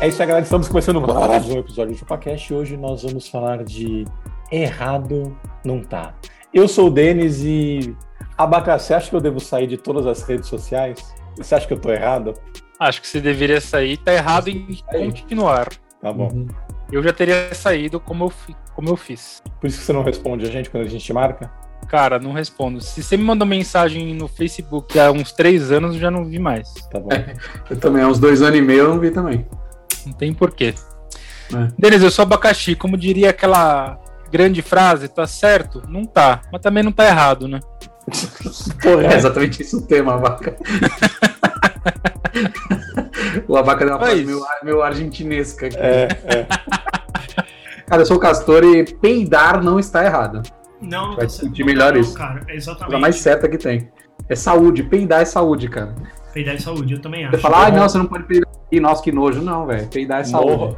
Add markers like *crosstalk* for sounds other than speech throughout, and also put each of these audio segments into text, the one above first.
É isso aí, galera. Estamos começando mais um episódio do ChupaCast e hoje nós vamos falar de errado não tá. Eu sou o Denis e Abaca, você acha que eu devo sair de todas as redes sociais? Você acha que eu tô errado? Acho que você deveria sair. Tá errado em continuar. Tá bom. Uhum. Eu já teria saído como eu, como eu fiz. Por isso que você não responde a gente quando a gente marca? Cara, não respondo. Se você me mandou mensagem no Facebook há uns três anos, eu já não vi mais. Tá bom. Eu também, há uns dois anos e meio eu não vi também. Não tem porquê. É. Denis, eu sou abacaxi. Como diria aquela grande frase, tá certo? Não tá. Mas também não tá errado, né? *laughs* Porra, É exatamente isso o tema, Abaca. *laughs* o Abaca deu uma É frase meio, meio argentinesca aqui. É, é. *laughs* Cara, eu sou o Castor e peidar não está errado. Não, não Vai tá sentir melhor não, isso. cara. É A exatamente. coisa mais certa que tem. É saúde, peidar é saúde, cara. Peidar de saúde, eu também Você acho. fala, ah, não, você não pode peidar. Ih, nossa, que nojo. Não, velho. Peidar é saúde. Morra.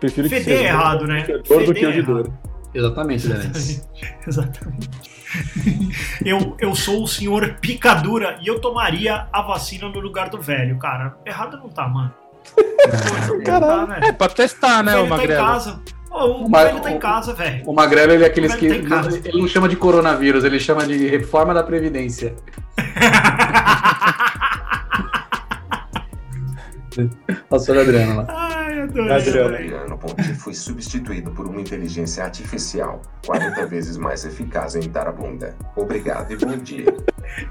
Prefiro que seja é errado, né? fedor do que o é de dor. Exatamente, Denis. *laughs* Exatamente. Eu, eu sou o senhor picadura e eu tomaria a vacina no lugar do velho, cara. Errado não tá, mano. *laughs* Não tá, É, velho. pra testar, O né, velho o tá em Magrelo? casa. O velho tá em casa, velho. O Magrelo, ele é aqueles que. casa. Ele não chama de coronavírus, ele chama de reforma da Previdência. *laughs* Nossa, olha a Adriana lá. Ai, adorei. Adriano. Adriano Ponte foi substituído por uma inteligência artificial 40 vezes mais eficaz em dar a bunda. Obrigado e bom dia.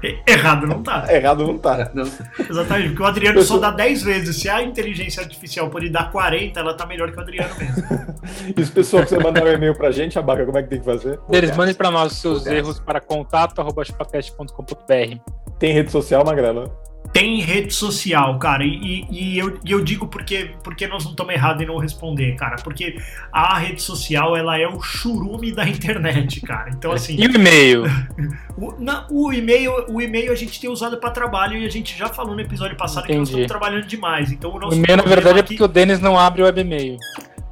E- *laughs* Errado não tá. Errado não tá. Não, Exatamente, porque o Adriano só dá 10 vezes. Se a inteligência artificial pode dar 40, ela tá melhor que o Adriano mesmo. *laughs* E se pessoal quiser mandar um e-mail pra gente, Abaca, como é que tem que fazer? Denis, mande pra nós os seus erros para contato.chupacast.com.br. Tem rede social, Magrela? Tem rede social, cara, e, e- e eu, e eu digo porque, porque nós não estamos errados em não responder, cara. Porque a rede social, ela é o churume da *laughs* internet, cara. Então, assim, E o e-mail? *laughs* o, na- o e-mail o e-mail a gente tem usado para trabalho e a gente já falou no episódio passado que nós Entendi. estamos trabalhando demais. Então, o O nosso e-mail, na verdade, é aqui- porque o Denis não abre o web e-mail.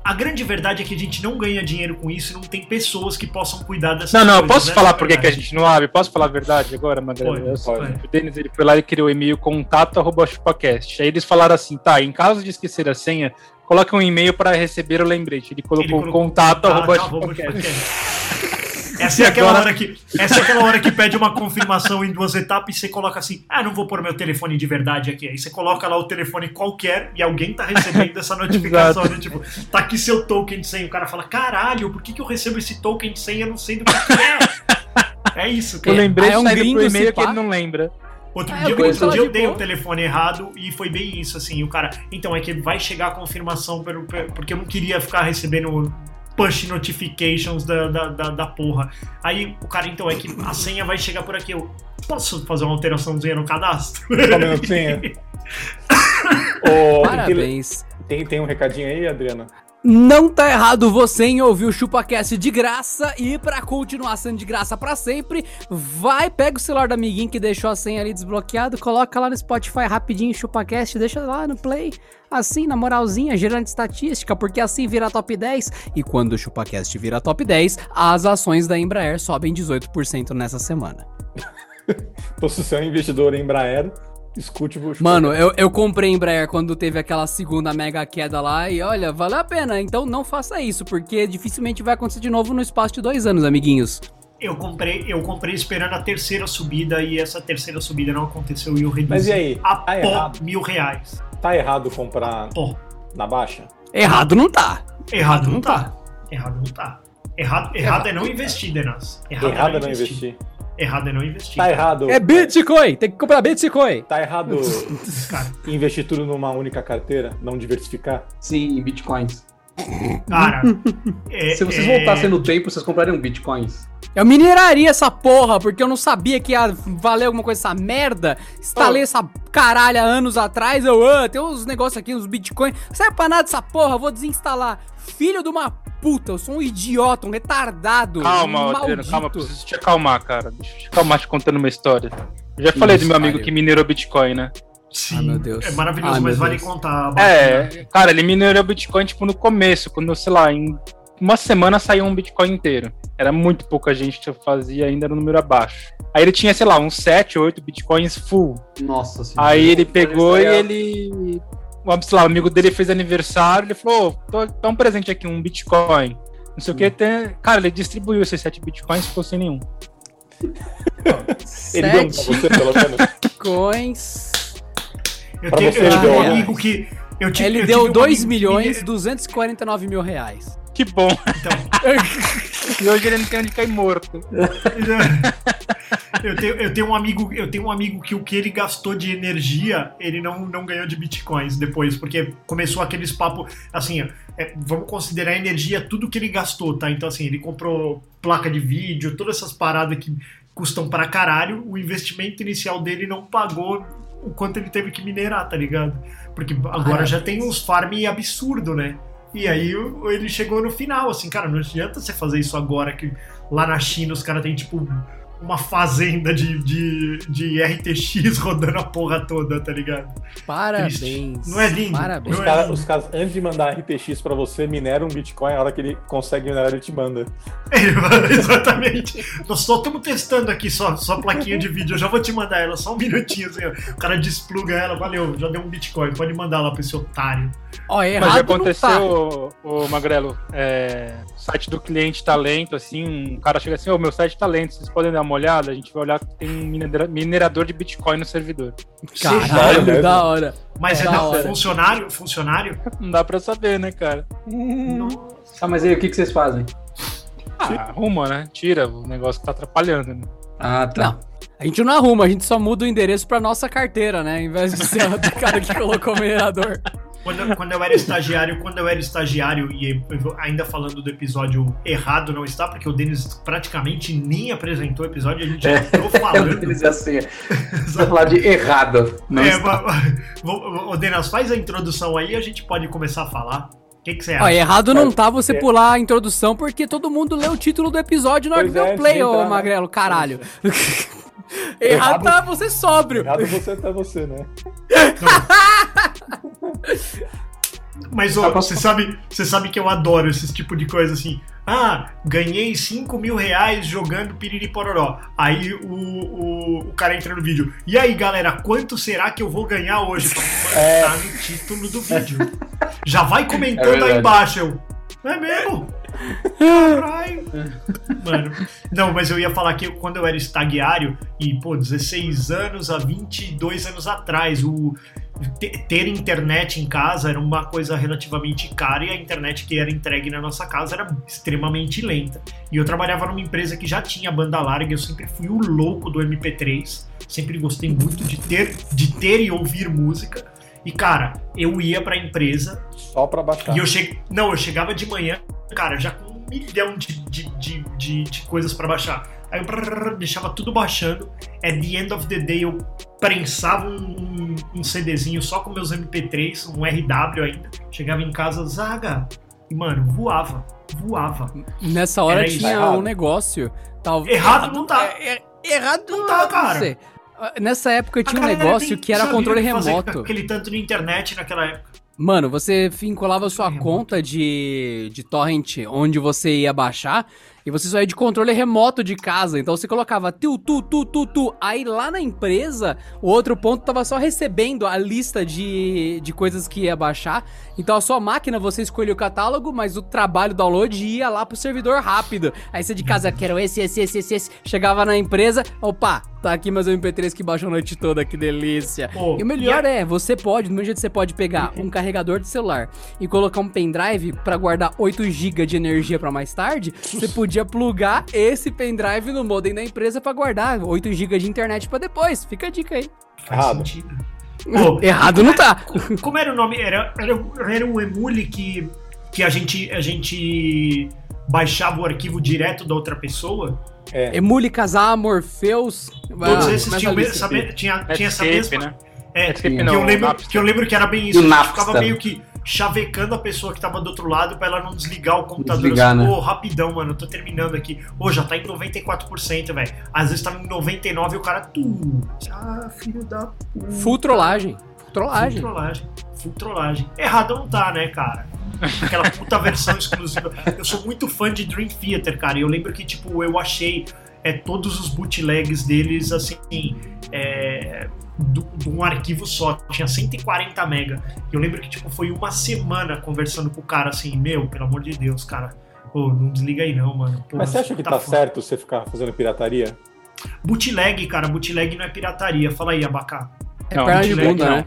A grande verdade é que a gente não ganha dinheiro com isso e não tem pessoas que possam cuidar dessas Não, não, coisas. posso essa falar por que a gente não abre? Posso falar a verdade agora, pode. O Denis ele foi lá e criou o e-mail contato.chupacast. Aí eles falaram assim, tá, em caso de esquecer a senha, coloque um e-mail para receber o lembrete. Ele colocou, Ele colocou contato, arroba arroba chupacast. chupacast. Essa é, aquela agora- hora que, essa é aquela hora que pede uma confirmação em duas etapas e você coloca assim: ah, não vou pôr meu telefone de verdade aqui. Aí você coloca lá o telefone qualquer e alguém tá recebendo essa *laughs* notificação. né? Tipo, tá aqui seu token de senha. O cara fala: caralho, por que, que eu recebo esse token de senha? Eu não sei do que, que é. É isso, cara. lembrete Ah, é um gringo, pro e-mail que ele não lembra. Outro Ah, dia, eu outro dia eu dei o boa. telefone errado e foi bem isso, assim. O cara, então é que vai chegar a confirmação, pelo- pelo- porque eu não queria ficar recebendo push notifications da, da, da, da porra. Aí o cara, então, é que a senha vai chegar por aqui. Eu posso fazer uma alteraçãozinha no cadastro? *laughs* Ô, Parabéns. Tem, tem um recadinho aí, Adriana? Não tá errado você em ouvir o ChupaCast de graça e pra continuar sendo de graça pra sempre, vai, pega o celular do amiguinho que deixou a senha ali desbloqueado, coloca lá no Spotify rapidinho ChupaCast, deixa lá no Play, assim, na moralzinha, gerando estatística, porque assim vira top 10. E quando o ChupaCast vira top 10, as ações da Embraer sobem 18% nessa semana. Então, se é um investidor em Embraer, escute o Mano, eu, eu comprei Embraer quando teve aquela segunda mega queda lá e olha, valeu a pena. Então não faça isso, porque dificilmente vai acontecer de novo no espaço de dois anos, amiguinhos. Eu comprei, eu comprei esperando a terceira subida e essa terceira subida não aconteceu e eu reduzi Mas e aí? a Tá pó errado. mil reais. Tá errado comprar Pó. na baixa? Errado não tá. Errado não tá. Errado não tá. Errado, errado é não investir, Denas. Errado é não investir. Errado é não investir. Tá errado. É Bitcoin, tem que comprar Bitcoin. Tá errado *laughs* investir tudo numa única carteira, não diversificar? Sim, em bitcoins. cara é- *laughs* Se vocês é- voltassem no tempo, vocês comprariam bitcoins. Eu mineraria essa porra, porque eu não sabia que ia valer alguma coisa essa merda. Instalei essa caralha anos atrás. Eu, ah, tem uns negócios aqui, uns bitcoins. Não serve pra nada essa porra, vou desinstalar. Filho de uma puta, eu sou um idiota, um retardado. Calma, um Adriano, calma, preciso te acalmar, cara. Deixa eu te acalmar te contando uma história. Eu já falei do meu amigo Caralho. que minerou Bitcoin, né? Sim, Ah, meu Deus. é maravilhoso, Ah, mas vale Deus. contar. É, cara, ele minerou Bitcoin, tipo, no começo, quando, sei lá, em uma semana saiu um Bitcoin inteiro. Era muito pouca gente que fazia, ainda era um número abaixo. Aí ele tinha, sei lá, uns 7, 8 Bitcoins full. Nossa senhora. Aí ele pegou e Foi ele. o- Sei lá, o amigo dele fez aniversário, ele falou: "Ô, tô, tá um presente aqui, um Bitcoin. Não sei o que. Tem... Cara, ele distribuiu esses 7 Bitcoins ficou sem nenhum. *laughs* Ele deu um pra Sete você, pelo menos. coins. Eu, Pra tenho, você, eu um amigo que. Eu tive, Ele eu deu tive um 2 amigo que milhões mine- 249 mil reais. Que bom. Então, *laughs* E hoje ele não tem onde cair morto. eu, tenho, eu tenho um amigo, eu tenho um amigo que o que ele gastou de energia, ele não, não ganhou de bitcoins depois, porque começou aqueles papos assim, é, vamos considerar a energia tudo que ele gastou, tá? Então assim, ele comprou placa de vídeo, todas essas paradas que custam pra caralho, o investimento inicial dele não pagou o quanto ele teve que minerar, tá ligado? Porque agora já tem uns farm absurdo, né? E aí ele chegou no final, assim, cara, não adianta você fazer isso agora que lá na China os caras têm tipo uma fazenda de, de, de RTX *laughs* rodando a porra toda, tá ligado? Parabéns. Não é lindo? Parabéns. Os Não é caras, lindo. os caras, antes de mandar RTX pra você, minera um Bitcoin, a hora que ele consegue minerar, ele te manda. *laughs* Exatamente. Nós só estamos testando aqui só, só plaquinha de vídeo. Eu já vou te mandar ela, só um minutinho assim, ó. O cara despluga ela, valeu, já deu um Bitcoin. Pode mandar lá pra esse otário. Ó, Mas errado não aconteceu, tá. o, Magrelo, é, o site do cliente tá lento, assim, um cara chega assim, ô, meu site tá lento, vocês podem dar uma olhada? A gente vai olhar que tem um minera- minerador de Bitcoin no servidor. Caralho, Sério? da hora. Mas é, Da não, hora. funcionário, funcionário. Não dá pra saber, né, cara? Ah, mas aí o que, que vocês fazem? Ah, arruma, né? Tira o negócio que tá atrapalhando, né? Ah, tá. Não. A gente não arruma, a gente só muda o endereço pra nossa carteira, né? Em vez de ser *laughs* a do cara que colocou o minerador. Quando, quando eu era estagiário, quando eu era estagiário, e vou- ainda falando do episódio errado não está, porque o Denis praticamente nem apresentou o episódio, a gente já entrou *laughs* Eu falando. utilizei assim. *laughs* Você vai falar de errado. Não É, está. vou- Ô, Denis, faz a introdução aí e a gente pode começar a falar. O que, que você Ó, acha? errado não tá você É. pular a introdução, porque todo mundo lê o título do episódio na hora que é, deu antes play, ô né? Magrelo, caralho. *laughs* errado Errado- tá você sóbrio. Errado você tá você, né? Mas ô, você sabe, você sabe que eu adoro esse tipo de coisa assim. Ah, ganhei 5 mil reais jogando piriri pororó. Aí o, o, o cara entra no vídeo. E aí, galera, quanto será que eu vou ganhar hoje? *laughs* É. Tá no título do vídeo. Já vai É comentando verdade. aí embaixo. Eu, é mesmo? Caralho. Mano, não, mas eu ia falar que quando eu era estagiário, e pô, 16 anos a 22 anos atrás, o ter internet em casa era uma coisa relativamente cara e a internet que era entregue na nossa casa era extremamente lenta. E eu trabalhava numa empresa que já tinha banda larga, eu sempre fui o louco do MP3, sempre gostei muito de ter, de ter e ouvir música. E cara, eu ia pra empresa Só pra baixar. e eu cheguei. Não, eu chegava de manhã, cara, já com um milhão de, de, de, de, de coisas pra baixar. Aí eu brrr, deixava tudo baixando. At the end of the day, eu prensava um, um, um CDzinho só com meus MP3, um RW ainda. Chegava em casa, zaga. E, mano, voava. Voava. Nessa hora Era tinha errado. um negócio. Tal... Errado não tá. É, é- errado Não tá, cara. Ah, Nessa época tinha um negócio tem- que era controle que remoto. Aquele tanto de internet naquela época. Mano, você vinculava sua conta de, de torrent onde você ia baixar e você só ia de controle remoto de casa. Então você colocava tu, tu, tu, tu, tu. Aí lá na empresa, o outro ponto tava só recebendo a lista de, de coisas que ia baixar. Então a sua máquina, você escolhia o catálogo, mas o trabalho download ia lá pro servidor rápido. Aí você de casa, quero esse, esse, esse, esse, esse. Chegava na empresa, opa, tá aqui meus MP3 que baixou a noite toda, que delícia. Pô, E o melhor e é, você pode, do mesmo jeito que você pode pegar um carregador de celular e colocar um pendrive pra guardar 8 GB de energia pra mais tarde, você podia plugar esse pendrive no modem da empresa pra guardar 8 GB de internet pra depois. Fica a dica aí. Faz Errado. Pô, *laughs* Errado não tá. Como era o nome? Era, era, era um emule que, que a, gente, a gente baixava o arquivo direto da outra pessoa. É. Emule casar, Morpheus. Todos ah, esses tinham, sabe- tinha, tinha essa mesma. né? É, Netscape que, não, eu lembro, Napster. que eu lembro que era bem isso. O A gente ficava meio que chavecando a pessoa que tava do outro lado pra ela não desligar o computador. Desligar, assim, né? Pô, rapidão, mano, eu tô terminando aqui. Ô, já tá em 94%, velho. Às vezes tá em 99% e o cara. Tu. Ah, filho da. puta. Full trollagem. Full Full trollagem. trollagem. Full trollagem. Errado não tá, né, cara? Aquela puta versão exclusiva. Eu sou muito fã de Dream Theater, cara. E eu lembro que, tipo, eu achei é, todos os bootlegs deles, assim, é, do- de um arquivo só. Tinha 140 mega. E eu lembro que, tipo, foi uma semana conversando com o cara, assim, meu, pelo amor de Deus, cara. Pô, não desliga aí não, mano. Pô, Mas você acha que tá foda. certo você ficar fazendo pirataria? Bootleg, cara, bootleg não é pirataria. Fala aí, Abacá. É Não, perna de bootleg bunda, não. né?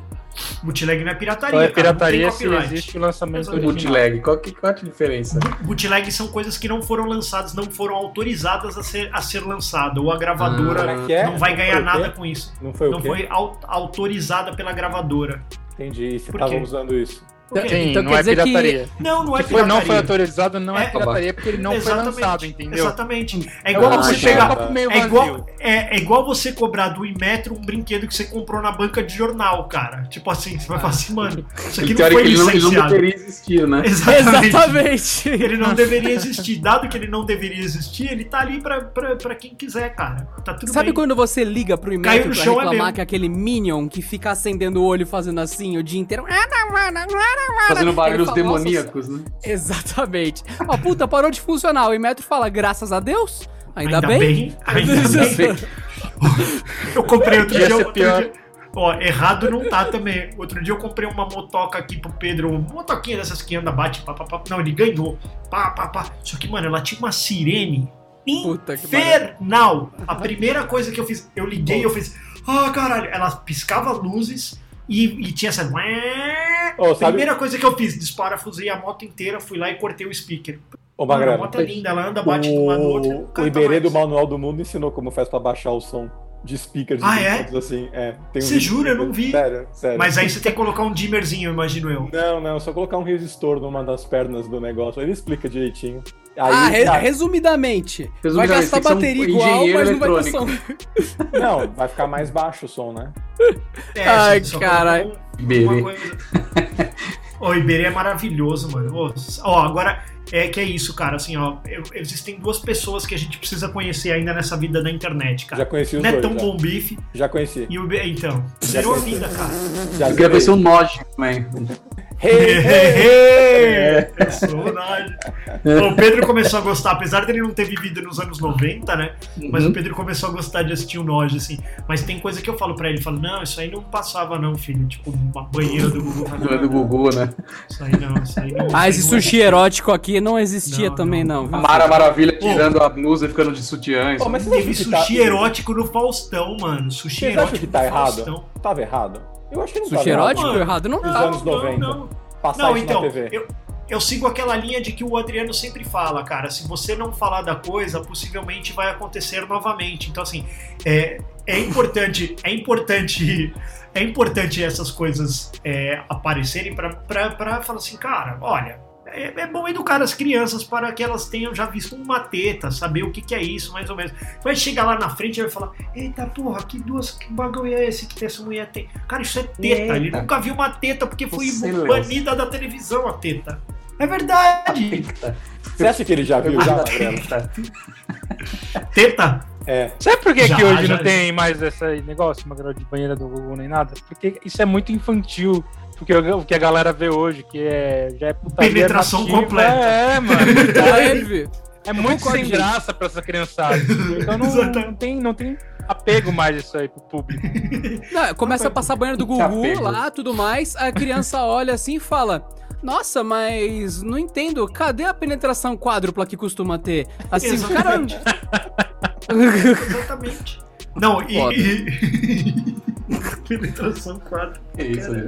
Bootleg não é pirataria, é pirataria não se tem copyright. existe o lançamento original. Bootleg, qual que, qual a diferença? Bootleg são coisas que não foram lançadas, não foram autorizadas a ser, a ser lançada. Ou a gravadora Como é é? não vai Não ganhar nada com isso. Não foi o não quê? foi au- autorizada pela gravadora. Entendi. E tava quê? usando isso. Sim, Então não quer é dizer que- pirataria. Não, não é Se foi, não foi pirataria. autorizado, não é, É- pirataria, porque ele não Exatamente, foi lançado, entendeu? Exatamente. É igual Ah, você entendi. pegar. É igual, é, é igual você cobrar do Inmetro um brinquedo que você comprou na banca de jornal, cara. Tipo assim, você vai falar assim, mano, isso aqui não foi Teoricamente, ele não, ele não licenciado. deveria existir, né? Exatamente. Exatamente. Ele não deveria existir. Dado que ele não deveria existir, ele tá ali pra, pra, pra quem quiser, cara. Tá tudo Sabe bem. quando você liga pro no pra é reclamar meu. que é aquele Minion que fica acendendo o olho fazendo assim o dia inteiro? Fazendo barulhos demoníacos, né? Exatamente. Ó, puta, parou de funcionar. O Inmetro fala, graças a Deus. Ainda, *laughs* bem. Ainda bem. Eu comprei outro dia. Outro pior. dia ó, errado não tá também. Outro dia eu comprei uma motoca aqui pro Pedro. Uma motoquinha dessas que anda, bate, pá, pá, pá. Não, ele ganhou. Pá, pá, pá. Só que, mano, ela tinha uma sirene Puta que infernal. A primeira coisa que eu fiz, eu liguei e eu fiz. Ah, caralho. Ela piscava luzes e, e tinha essa. Ô, sabe- Primeira coisa que eu fiz, desparafusei a moto inteira, fui lá e cortei o speaker. Ô, a moto é linda, ela anda, bate de um lado do outro. o, o Iberê do. Manual do Mundo ensinou como faz pra baixar o som de speakers. Ah, e é? assim. É, tem um Você jura? Eu não vi. Sério, sério. Mas aí você tem que colocar um dimmerzinho, imagino eu. Não, não, só colocar um resistor numa das pernas do negócio. Ele explica direitinho. Aí, Ah, re- cara, resumidamente. Vai Resumidamente, gastar ser um bateria igual, mas não vai ter som. *laughs* Não, vai ficar mais baixo o som, né? É, Ai, caralho. um- Iberê. coisa- *laughs* Ô, Iberê é maravilhoso, mano. Ô, Ó, agora é que é isso, cara. Assim, ó, eu- existem duas pessoas que a gente precisa conhecer ainda nessa vida da internet, cara. Já conheci os Netão dois. Já, Bom Bife já conheci. e o Iberê. Então, zerou a vida, cara. Já Eu queria ver um Noj também. Hey, hey! Eu sou nós. O Pedro começou a gostar, apesar dele não ter vivido nos anos 90, né? Mas Uhum. o Pedro começou a gostar de assistir o Nojo, assim. Mas tem coisa que eu falo pra ele, falo, não, isso aí não passava não, filho. Tipo, uma banheira do Google. Não é do Gugu, né? Isso aí não, isso aí não. Ah, esse não sushi erótico aqui não existia Não, também, não. não. Mara Maravilha tirando a blusa e ficando de sutiã. Pô, mas Teve tá- sushi erótico no Faustão, mano. Sushi Vocês acham erótico que tá no errado? Faustão. Tava errado? Eu acho que não Sushi erótico errado. errado não tá. anos 90. Não, não. Passar Não, então, na TV. eu, eu sigo aquela linha de que o Adriano sempre fala, cara. Se você não falar da coisa, possivelmente vai acontecer novamente. Então, assim, é, é importante, é importante, é importante essas coisas é, aparecerem pra falar assim, cara, olha. É, é bom educar as crianças para que elas tenham já visto uma teta, saber o que, que é isso, mais ou menos. Vai chegar lá na frente e vai falar: Eita porra, que duas, que bagulho é esse que essa mulher tem? Cara, isso é teta. Ele Eita. nunca viu uma teta porque foi banida da televisão a teta. É verdade. Você acha que ele já viu já, Magrelo? *laughs* Teta? É. Sabe por que, Já, que hoje já. não tem mais esse negócio, uma de banheira do Google nem nada? Porque isso é muito infantil. Porque o que a galera vê hoje, que é, já é putaria Penetração nativa, completa. É, mano. *laughs* Deve. É muito concordo, sem graça pra essa criançada. Então não, Exatamente. não, tem, não tem apego mais isso aí pro público. *laughs* Não, começa a passar banheiro do Gugu lá, tudo mais. A criança olha assim e fala: Nossa, mas não entendo. Cadê a penetração quádrupla que costuma ter? Assim, o cara. Exatamente. *laughs* Exatamente. Não, e. E... Penetração 4. É isso aí.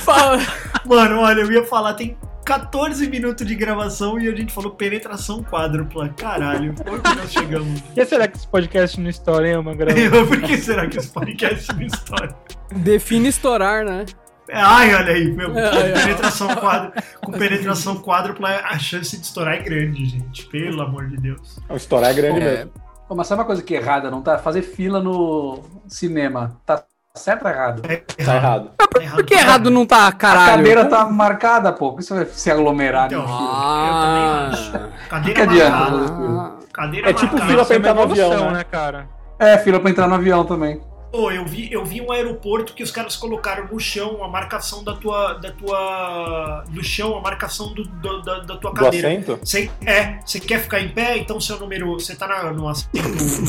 Fala. Mano, olha, eu ia falar, tem 14 minutos de gravação e a gente falou penetração quádrupla. Caralho, onde nós chegamos? Por que será que esse podcast não estoura, hein, Magrão? *laughs* Por que será que esse podcast não estoura? Define estourar, né? Ai, olha aí, meu, com Ai, ai. penetração quádrupla, com penetração quádrupla, a chance de estourar é grande, gente. Pelo amor de Deus. O estourar é grande É, mesmo. Pô, mas sabe uma coisa que é errada, não tá? Fazer fila no cinema. Tá certo ou errado? É Tá errado. Por que errado não tá, A caralho? cadeira tá marcada, pô. Por que você vai se aglomerar Então, fila? Ah. Eu também acho. Que Cadeira adianta marcada. fazer fila? Cadeira É tipo marcada. fila pra Isso é entrar no uma avião, evolução, né? cara? É, fila pra entrar no avião também. Pô, eu vi, eu vi um aeroporto que os caras colocaram no chão a marcação da tua. da tua. do chão, a marcação do, do- da, da tua Do cadeira. assento? Você, é, você quer ficar em pé, então seu número. Você tá na, no assento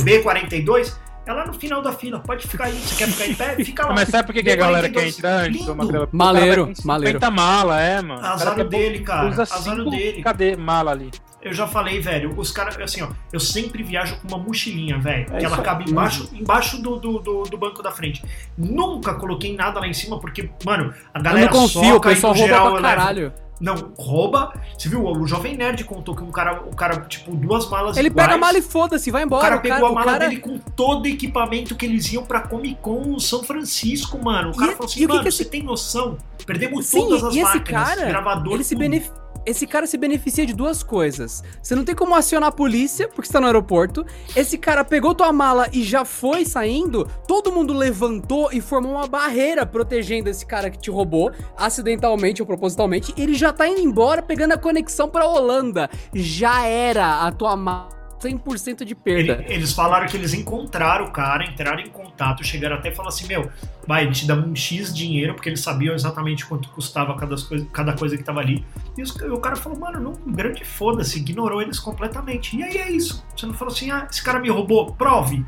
B42, é lá no final da fila. Pode ficar aí. Você quer ficar em pé? *laughs* Fica lá. Mas sabe por que, que a galera quer B42. entrar antes? Porque Maleiro, o cara vai com 50 maleiro. mala, é, mano. Azar cara dele, cara. Usa Azar cinco dele. Cadê mala ali? Eu já falei, velho, os caras, assim, ó, eu sempre viajo com uma mochilinha, velho, É que ela cabe embaixo, embaixo do, do, do, do banco da frente. Nunca coloquei nada lá em cima, porque, mano, a Eu galera não confio, o soca pessoal rouba geral pra eu levo- caralho. Não, rouba. Você viu? O Jovem Nerd contou que um cara, o cara tipo, duas malas Ele iguais, pega a mala e foda-se, vai O embora. cara pegou a mala o cara- dele com todo o equipamento que eles iam pra Comic Con São Francisco, mano. O cara E- falou assim, o que mano, que esse- você tem noção? Perdemos Sim, todas as e esse máquinas, cara, gravador, ele se benef... Esse cara se beneficia de duas coisas. Você não tem como acionar a polícia, porque você tá no aeroporto. Esse cara pegou tua mala e já foi saindo. Todo mundo levantou e formou uma barreira protegendo esse cara que te roubou, acidentalmente ou propositalmente. Ele já tá indo embora, pegando a conexão pra Holanda. Já era a tua mala 100% de perda. Ele- eles falaram que eles encontraram o cara, entraram em contato, chegaram até e falaram assim: Meu, vai, te dá um X dinheiro, porque eles sabiam exatamente quanto custava cada coisa, cada coisa que tava ali. E, os- o cara falou: Mano, não, um grande foda-se, ignorou eles completamente. E aí é isso. Você não falou assim: Ah, esse cara me roubou, prove.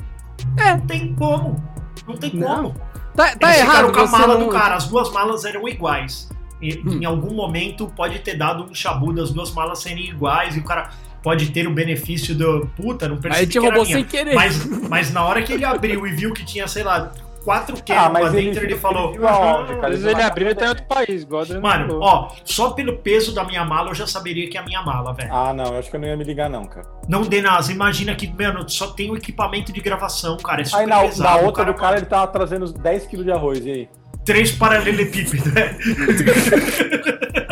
É. Não tem como. Não tem Não. como. Tá, tá eles errado, com a mala não- do cara, as duas malas eram iguais. E, Hum. Em algum momento pode ter dado um chabu das duas malas serem iguais e o cara pode ter o benefício do puta, não percebi Aí te que era roubou sem querer. Mas, mas na hora que ele abriu e viu que tinha, sei lá, quatro Ah, lá ele dentro, ele, viu- falou. ele "Ah, cara? Às vezes ele abriu até outro país, igual Mano, ó, só pelo peso da minha mala eu já saberia que é a minha mala, velho. Ah, não, eu acho que eu não ia me ligar, não, cara. Não dê nasa, imagina que, mano, só tem o equipamento de gravação, cara. É super Aí na, pesado. na o outra do cara ele tava trazendo uns 10 quilos de arroz, e aí? Três paralelepípedos, né?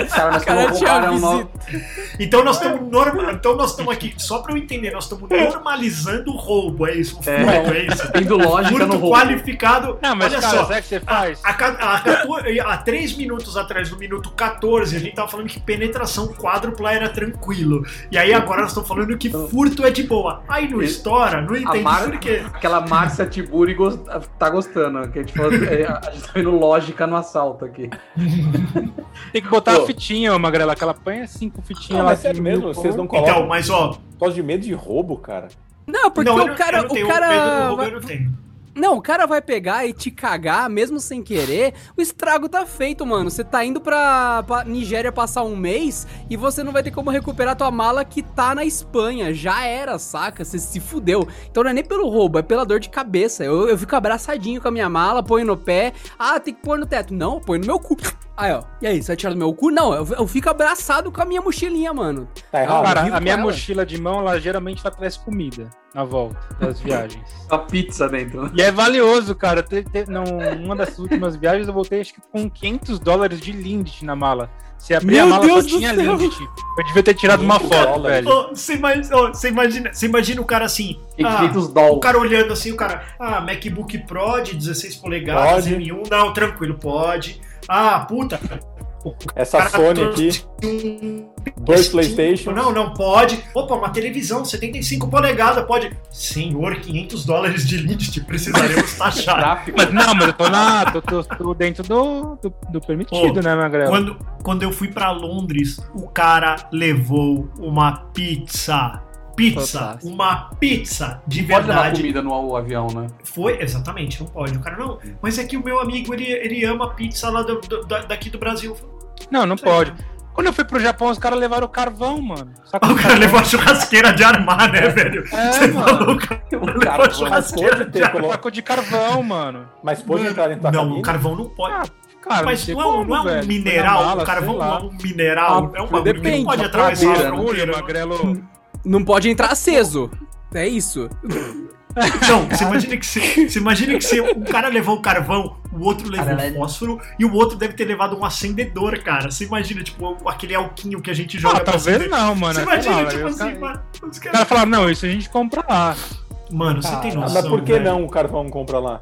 Cara, nós Cara, estamos tinha comparando no- visita. Então nós estamos norma... então nós estamos aqui, só pra eu entender, nós estamos normalizando o roubo, é isso? O furto, é, isso? Tendo lógica no roubo. qualificado. Não, mas Olha cara, só, o que você faz? A, ca- a, 14 há três minutos atrás, no minuto 14, a gente tava falando que penetração quádrupla era tranquilo. E aí agora nós estamos falando que furto é de boa. Aí não estoura, não A entendi Mar... por quê. Aquela Márcia Tiburi gost... tá gostando. Que a gente falou, é, *laughs* a gente tá vendo lógica no assalto aqui. *laughs* Tem que botar Pô. a fitinha, ô Magrela, que ela põe cinco fitinhas Não, lá. mas sério de mesmo, vocês não colocam Então, mas ó. por causa de medo de roubo, cara. Não, porque não, o cara. eu não o cara medo do roubo, eu não tenho. Não, o cara vai pegar e te cagar, mesmo sem querer. O estrago tá feito, mano. Você tá indo pra, pra Nigéria passar um mês e você não vai ter como recuperar tua mala que tá na Espanha. Já era, saca? Você se fudeu. Então não é nem pelo roubo, é pela dor de cabeça. Eu, eu fico abraçadinho com a minha mala, ponho no pé. Ah, tem que pôr no teto. Não, põe no meu cu. Aí, ó. E aí, você vai tirar do meu cu? Não, eu, eu fico abraçado com a minha mochilinha, mano. Tá errado? Cara, a minha ela. mochila de mão, ela geralmente ela traz comida na volta das viagens. *laughs* A pizza dentro. né? E é valioso, cara. Te, te, não, uma das últimas viagens eu voltei acho que com 500 dólares de Lindt na mala. Se abrir Meu a mala Deus só tinha céu. Lindt. Eu devia ter tirado uma 500 foto, dólares. velho. Ô, Você imagina, ó, você imagina, você imagina o cara assim. Ah, 500 o cara olhando assim, o cara, ah, MacBook Pro de 16 polegadas, Pode. M1, não, tranquilo, pode. Ah, puta, Essa cara Sony aqui, um dois PS5. Playstation. Não, não pode. Opa, uma televisão, 75 polegadas, pode. Senhor, 500 dólares de Lindt, precisaremos *laughs* taxar. Mas não, mas eu tô, na, tô, tô- tô dentro do, do, do permitido, né, Magrela? Quando, quando eu fui pra Londres, o cara levou uma pizza. Pizza, Fantástico. uma pizza de Pode levar verdade. comida no avião, né? Foi, exatamente, não pode. O cara, não, mas é que o meu amigo, ele, ele ama pizza lá do- do- da- daqui do Brasil. Não, não pode. Quando eu fui pro Japão, os caras levaram carvão, mano. Saca O cara levou a churrasqueira de armar, né, velho? É, Você mano. falou, o cara O levou a churrasqueira de ter armar. Saco de carvão, mano. Mas pode entrar dentro da Não, cabine? o carvão não pode. Ah, Cara, mas sei não é, um, como, não é um velho. Mineral, mala, o carvão sei não é um mineral, Ah, é um bagulho que depende, não pode atravessar a fronteira. Magrelo. Não pode entrar aceso. É isso. *laughs* Não, você imagina que você, você imagina que você, um cara levou o carvão, o outro levou Cara, o é- fósforo e o outro deve ter levado um acendedor, cara. Você imagina, tipo, aquele alquinho que a gente joga Ah, talvez acender. não, mano. Você Sei imagina, lá, tipo assim, cara- mano. Os caras. caras falaram, não, isso a gente compra lá. Mano, você tem Ah, noção. mas por que velho? não o carvão compra lá?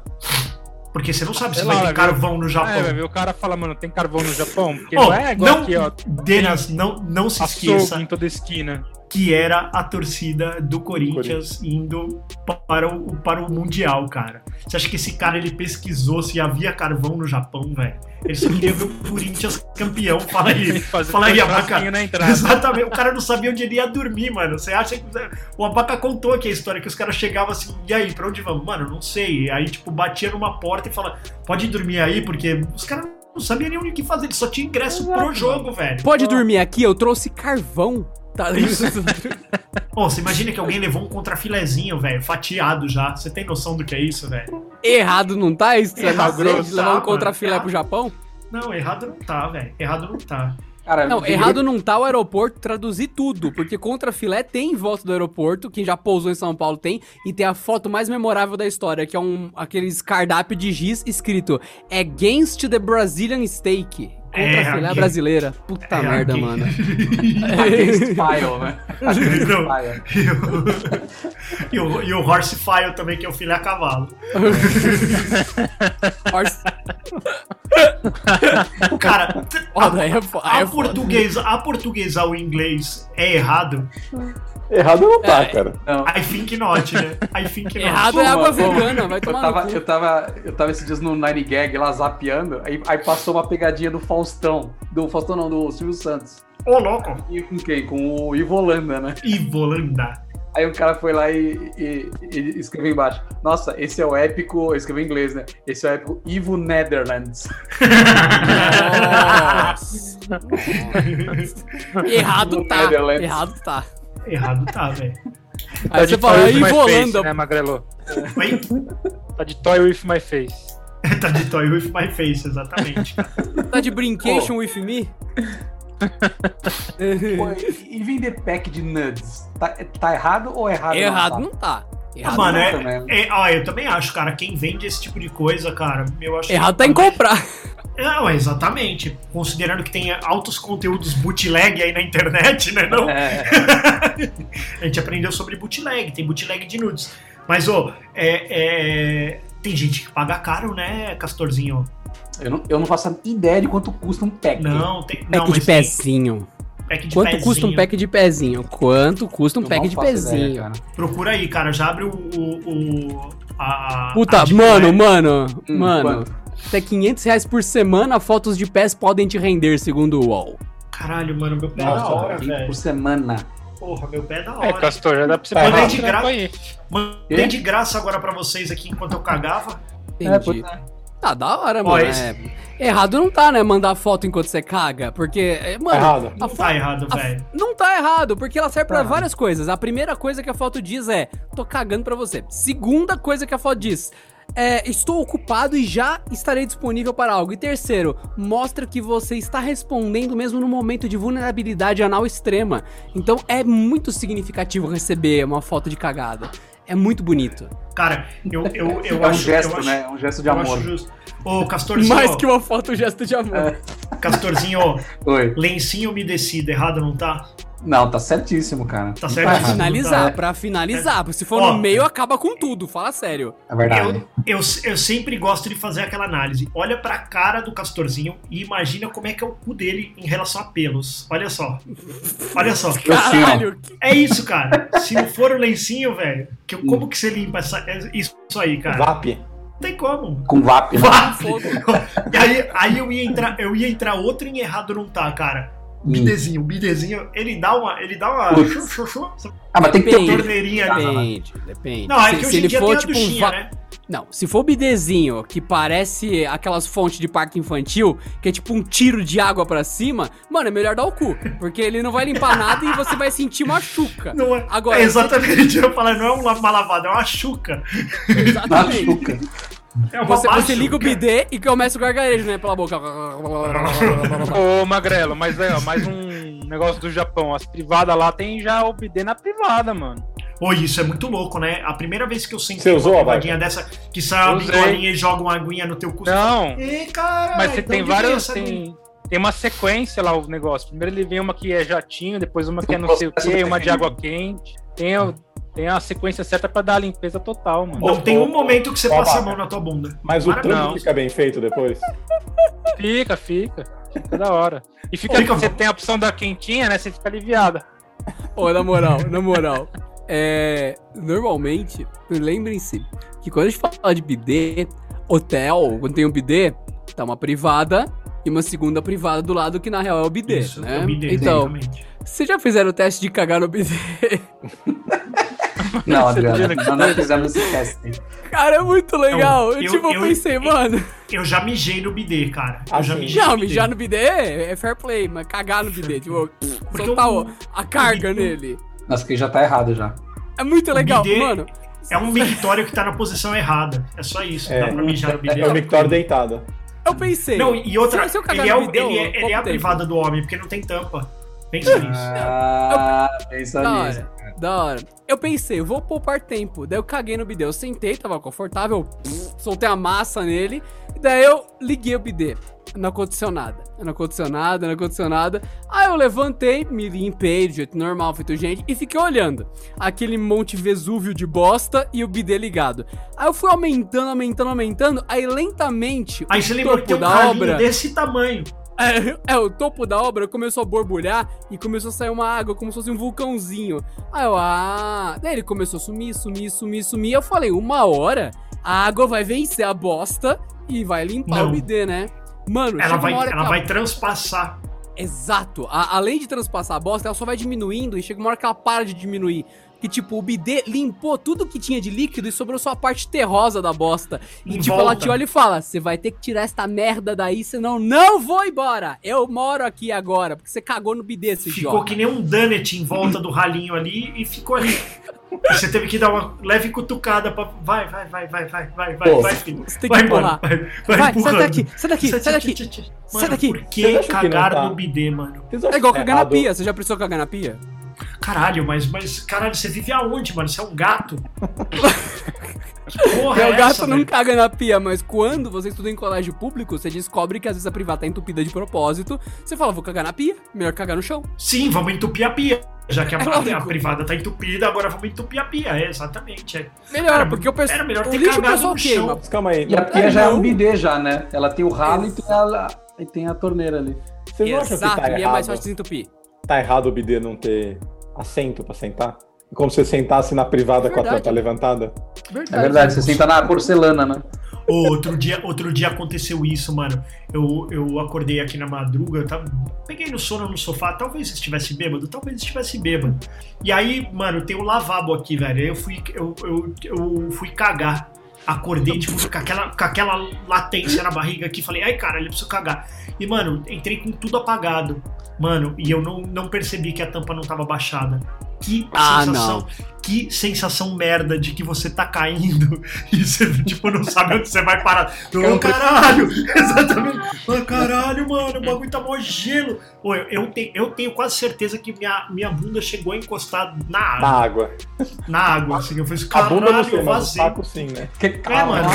Porque você não sabe se vai ter vai ver- carvão no Japão. É, vai ver o cara fala, mano, tem carvão no Japão? Porque Oh, não é igual não- aqui, ó. Denas, não, não se Açougue esqueça em toda esquina. Que era a torcida do Corinthians indo para o, para o Mundial, cara. Você acha que esse cara ele pesquisou se havia carvão no Japão, velho? Ele só queria ver o Corinthians campeão. *laughs* Fala aí. Fala aí, Abaca. churrasquinho na entrada. Exatamente. O cara não sabia onde ele ia dormir, mano. Você acha que. O Abaca contou aqui a história que os caras chegavam assim, e aí, pra onde vamos? Mano, não sei. Aí, tipo, batia numa porta e fala, pode dormir aí, porque os caras não sabiam nem o que fazer, eles só tinham ingresso pro jogo, velho. Pode dormir aqui, eu trouxe carvão. Tá *laughs* Pô, você imagina que alguém levou um contrafilezinho, velho, fatiado já. Você tem noção do que é isso, velho? Errado não tá isso? Você Errado tá não de tá, levar um contrafilé pro Japão? Não, errado não tá, velho. Errado não tá. Cara, Não, eu- errado não tá o aeroporto traduzir tudo, porque contrafilé tem em volta do aeroporto, quem já pousou em São Paulo tem, e tem a foto mais memorável da história, que é um aqueles cardápio de giz escrito Against the Brazilian Steak. Contrafilé against- brasileira. Puta É, merda, against- mano. *laughs* Against File, né? Against Não. File. E o, e o, e o horse file também, que é o filé a cavalo. *laughs* *laughs* Cara, Ó, daí é a, é foda. portuguesa, a portuguesar o inglês é errado? Errado não tá, É. cara. Não. I think not, né? I think not. Errado é água Pô, pô, vegana, vai Eu tomar tava, no cu. eu, tava, eu tava esses dias no Nine Gag lá zapeando, aí, aí passou uma pegadinha do Faustão. Do Faustão não, do Silvio Santos. Ô, louco. E com quem? Com o Ivo Holanda, né? Ivolanda. Aí o cara foi lá e, e- e escreveu embaixo. Nossa, esse é o épico. Eu escrevi em inglês, né? Esse é o épico Ivo Netherlands. Nossa. *laughs* Errado tá. Netherlands. Errado tá. Errado tá, velho. Tá Aí de você fala, toy aí with my face, Volanda. né, Magrelo? Oi? Tá de toy with my face. *laughs* tá de toy with my face, exatamente. cara. Tá de brincation with me? *laughs* Pô, e, vender pack de nudes? Tá, tá errado ou errado? Errado não não tá. Errado, Mano, não é, é, ó, eu também acho, cara, quem vende esse tipo de coisa, cara, eu acho Errado que tá em comprar. Não, exatamente. Considerando que tem altos conteúdos bootleg aí na internet, né? Não? É, *laughs* A gente aprendeu sobre bootleg, tem bootleg de nudes. Mas, ô, é, é, tem gente que paga caro, né, Castorzinho? eu, não, eu não faço ideia de quanto custa um pack. Não, tem. Pack não, de mas tem pezinho. Pack de Quanto pezinho. custa um pack de pezinho? Quanto custa um Eu pack de pezinho? ideia. Procura aí, cara. Já abre o. o, o- a, Puta, a mano, Web. mano, Hum, mano. quanto? Até 500 reais por semana, fotos de pés podem te render, segundo o UOL. Caralho, mano, meu pé é Nossa, da hora, por velho. semana. Porra, meu pé é da É, hora. Castor, já dá pra você esse trampo aí. Mandei de graça agora pra vocês aqui enquanto eu cagava. É, Entendi. puta. Tá da hora, Ó, mano. esse- é. Errado não tá, né? Mandar foto enquanto você caga. Porque, é, mano, Errado. a Não tá errado, a- velho. Não tá errado, porque ela serve pra Tá. várias coisas. A primeira coisa que a foto diz é: tô cagando pra você. Segunda coisa que a foto diz. É, estou ocupado e já estarei disponível para algo. E terceiro, mostra que você está respondendo mesmo no momento de vulnerabilidade anal extrema. Então é muito significativo receber uma foto de cagada. É muito bonito. Cara, eu, eu, eu é um acho. gesto, eu acho, né? É um gesto de eu amor. acho justo. Ô, *laughs* Castorzinho, Mais que uma foto, um gesto de amor. É. Castorzinho, ó, Oi. lencinho umedecido, errado não tá? Não, tá certíssimo, cara. Tá certo. Pra errado. finalizar, É. pra finalizar. Se for Ó. no meio, acaba com tudo. Fala sério. É verdade. Eu, eu, eu sempre gosto de fazer aquela análise. Olha pra cara do Castorzinho e imagina como é que é o cu dele em relação a pelos. Olha só. Olha só. Caralho, É isso, cara. Se não for o lencinho, velho, que, como que você limpa essa, isso aí, cara? VAP. Não tem como. Com VAP, né? Fogo. *laughs* E aí, aí eu ia entrar, eu ia entrar outro em errado não tá, cara. Hum. Bidezinho, o bidezinho, ele dá uma, ele dá uma chu, chu, Ah, mas tem que ter Depende. torneirinha ali. Depende, depende. Não, é se, que hoje em ele dia for tem a tipo um va- né? Não, se for bidezinho que parece aquelas fontes de parque infantil, que é tipo um tiro de água pra cima, mano, é melhor dar o cu. Porque ele não vai limpar nada e você vai sentir machuca. Não é, Agora, é exatamente, eu ia falar, não é uma lavada, é uma chuca. Exatamente. Machuca. É Você, você liga o bidê e começa o gargarejo, né? Pela boca. *laughs* Ô, Magrelo, mas aí, ó, mais um negócio do Japão. As privadas lá tem já o BD na privada, mano. Oi, isso é muito louco, né? A primeira vez que eu usou, uma privadinha dessa, que sai uma Usei. bigolinha e joga uma aguinha no teu cu. Não, Ê, caralho, mas você tem várias. aguinha?" Tem, tem uma sequência lá o negócio. Primeiro ele vem uma que é jatinho, depois uma que é não sei o que, uma de água quente. Tem, tem a sequência certa pra dar a limpeza total, mano. Não tem um momento que você ô, passa a mão na tua bunda. Mas o trampo fica bem feito depois? Fica, fica. Fica da hora. E fica, Fica você tem a opção da quentinha, né? Você fica aliviada. Ô, na moral, na moral. É, normalmente, lembrem-se que quando a gente fala de bidê, hotel, quando tem um bidê, tá uma privada e uma segunda privada do lado que na real é o bidê, Isso, né? eu me dei, então, exatamente. vocês já fizeram o teste de cagar no bidê? *laughs* *laughs* Não, tira- nós não fizemos esse teste. Cara, é muito legal. Eu, eu- tipo, eu eu- pensei, eu- mano, Eu já mijei no bidê, cara. Eu já Assim. mijei já no bidê. mijar no bidê é fair play, mas cagar no bidê, tipo, Porque soltar o- a carga nele. Nossa, que já tá errado já. É muito legal, mano. É um mictório que tá na posição errada. É só isso. É. Dá pra mijar no bidê. É o Victor deitado. Eu pensei. Não, e outra, Se- se ele é, bidê, ele é, ele é a privada do homem, porque não tem tampa. Pensa nisso. Ah, pensa nisso. Hora, da hora. Eu pensei, eu vou poupar tempo. Daí eu caguei no bidê. Eu sentei, tava confortável, soltei a massa nele. Daí eu liguei o bidê. Não aconteceu nada. Não aconteceu nada, não aconteceu nada. Aí eu levantei, me limpei do jeito normal, feito gente, e fiquei olhando. Aquele monte Vesúvio de bosta e o bidê ligado. Aí eu fui aumentando, aumentando, aumentando. Aí lentamente. Aí você lembra que tem um da obra. desse tamanho. É, *laughs* é, o topo da obra começou a borbulhar e começou a sair uma água como se fosse um vulcãozinho. Aí eu, ah. Daí ele começou a sumir, sumir, sumir, sumir. Eu falei, uma hora a água vai vencer a bosta e vai limpar Não. o bidê, né? Mano, Ela vai, ela a- vai transpassar. Exato. A- além de transpassar a bosta, ela só vai diminuindo e chega uma hora que ela para de diminuir. Que tipo, o bidê limpou tudo que tinha de líquido e sobrou só a parte terrosa da bosta. E Em tipo, ela volta. te olha e fala: Você vai ter que tirar essa merda daí, senão não vou embora. Eu moro aqui agora, porque você cagou no bidê, esse Ficou jogo. que nem um donut em volta do ralinho ali e ficou ali. *laughs* Você teve que dar uma leve cutucada pra. Vai, vai, vai, vai, vai, vai, vai, vai, filho. Você tem que Vai empurrar. embora. Vai, vai, Vai, sai daqui, sai daqui, sai daqui. Mano, Sai daqui. Por que cagar tá? no bidê, mano? É igual cagar na pia. Você já precisou cagar na pia? Caralho, mas, mas caralho, você vive aonde, mano? Você é um gato? que *laughs* porra É, é o gato essa, não velho? caga na pia, mas quando você estuda em colégio público, você descobre que às vezes a privada tá entupida de propósito. Você fala, vou cagar na pia, melhor cagar no chão. Sim, vamos entupir a pia. Já que a, *laughs* É lógico. a privada tá entupida, agora vamos entupir a pia. É, exatamente. É. Melhor, Cara, porque o pessoal. era melhor o ter lixo cagado pessoal no queima. chão. Calma aí. E a pia já é um bidê já, né? Ela tem o ralo e tem a, e tem a torneira ali. Vocês não acham que Exato, tá e é mais fácil de entupir. Tá errado o bidê não ter assento pra sentar? Como se você sentasse na privada É com a verdade. tampa levantada? É verdade, você senta na porcelana, né? Ô, outro dia, outro dia aconteceu isso, mano. Eu, eu acordei aqui na madruga, eu tava, peguei no sono no sofá, talvez estivesse bêbado, talvez estivesse bêbado. E aí, mano, tem o lavabo aqui, velho. Aí eu fui, eu, eu, eu fui cagar. Acordei, tipo, com aquela, com aquela latência na barriga aqui. Falei, ai, cara, eu preciso cagar. E, mano, entrei com tudo apagado. Mano, e eu não, não percebi que a tampa não tava baixada. Que Ah, sensação, que sensação merda de que você tá caindo *laughs* e você, tipo, não sabe onde você vai parar. Ô, caralho! *laughs* Exatamente. Ô, caralho, mano, o bagulho tá mó gelo. Ô, eu, eu, tenho, eu tenho quase certeza que minha, minha bunda chegou a encostar na Na água. água. Na água, assim. Eu falei, A bunda não caralho, sei, eu vazei. saco sim, né? Que É, *laughs* mano.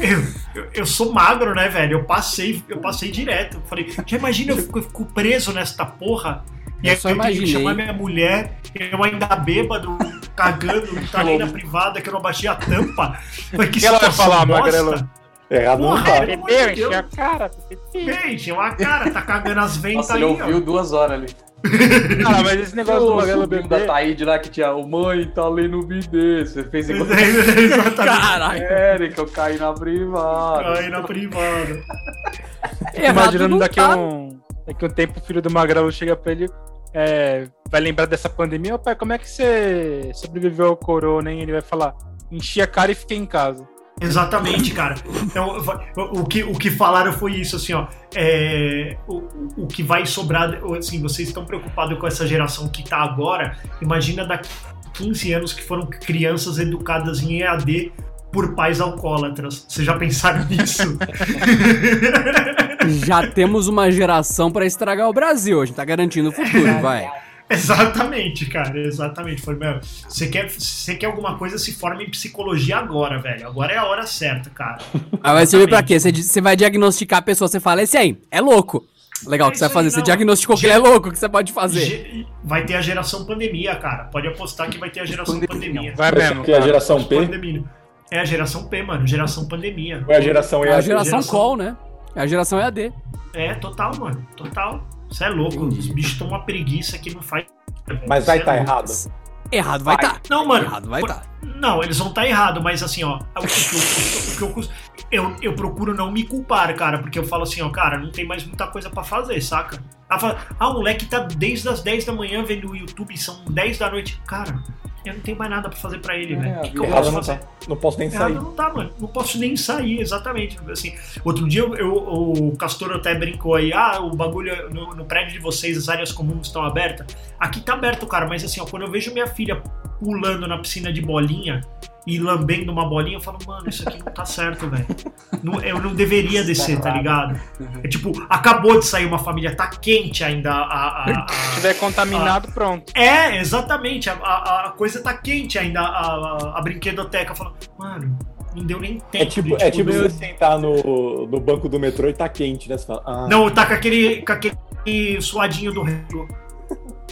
Eu, eu, eu sou magro, né, velho? Eu passei, eu passei direto. Eu falei, já imagina eu fico, eu fico preso nesta porra? E Eu aí só eu imaginei. chamar minha mulher, eu ainda bêbado, cagando, *laughs* tá ali na privada, que eu não baixei a tampa. Falei, que que ela vai falar, não tá. amor de Bebeu, encheu a cara. Ei, tinha uma cara, tá cagando as ventas Nossa, aí, ele ouviu ó. duas horas ali. *laughs* Cara, mas esse negócio do O sobrinho da. Taíde lá que tinha o mãe tá ali no bidê. Você fez *laughs* igual Exatamente. Caralho. Eric, eu caí na privada. Cai na privada. Errado Imaginando daqui tá. um, daqui um tempo o filho do Magrelo chega pra ele, é, vai lembrar dessa pandemia. Ô pai, como é que você sobreviveu ao corona, hein? Ele vai falar, enchi a cara e fiquei em casa. Exatamente, cara. Então, o que, o que falaram foi isso, assim, ó. é, o, o que vai sobrar, assim, vocês estão preocupados com essa geração que tá agora. Imagina daqui 15 anos que foram crianças educadas em EAD por pais alcoólatras. Vocês já pensaram *laughs* nisso? *laughs* Já temos uma geração pra estragar o Brasil. A gente tá garantindo o futuro, vai. Exatamente, cara, exatamente. Foi, meu, você quer, você quer alguma coisa, se forma em psicologia agora, velho. Agora é a hora certa, cara. Ah, vai servir pra quê? Você, você vai diagnosticar a pessoa, você fala, esse aí, é louco. Legal, o É que você vai fazer? aí, Você diagnosticou que ele é louco, o que você pode fazer? Ge- Vai ter a geração pandemia, cara. Pode apostar que vai ter a geração Pandemia. pandemia. Vai mesmo. Que é a geração P? Pandemia. É a geração P, mano. Geração pandemia. É a geração É a EAD? geração geração- call, né? É a geração EAD. É, total, mano. Total. Você é louco. Os bichos estão uma preguiça que não faz. Mas vai Cê é estar louco. errado. Errado vai estar. Não, mano. Errado vai por- estar. Não, eles vão estar errado, mas assim, ó, o que, eu, o que eu, eu, eu procuro não me culpar, cara, porque eu falo assim, ó, cara, não tem mais muita coisa pra fazer, saca? Fala, ah, o moleque tá desde as 10 da manhã vendo o YouTube, são 10 da noite. Cara, eu não tenho mais nada pra fazer pra ele, É, velho. O que, que eu posso não fazer? tá. Não posso nem Errado sair. não tá, mano. Não posso nem sair, exatamente. Assim, outro dia eu, eu- o Castor até brincou aí, ah, o bagulho no, no prédio de vocês, as áreas comuns estão abertas. Aqui tá aberto, cara, mas assim, ó, quando eu vejo minha filha pulando na piscina de bolinha e lambendo uma bolinha, eu falo, mano, isso aqui não tá certo, velho. Eu não deveria descer, tá ligado? É tipo, acabou de sair uma família, tá quente ainda a- a- a- Se tiver contaminado, pronto. é, exatamente. A, a- a coisa tá quente ainda. A, a, a brinquedoteca fala, mano, não deu nem tempo. É tipo, de, é tipo você sentar no, no banco do metrô e tá quente, né? Você fala, ah, Não, tá com aquele, com aquele suadinho do rego.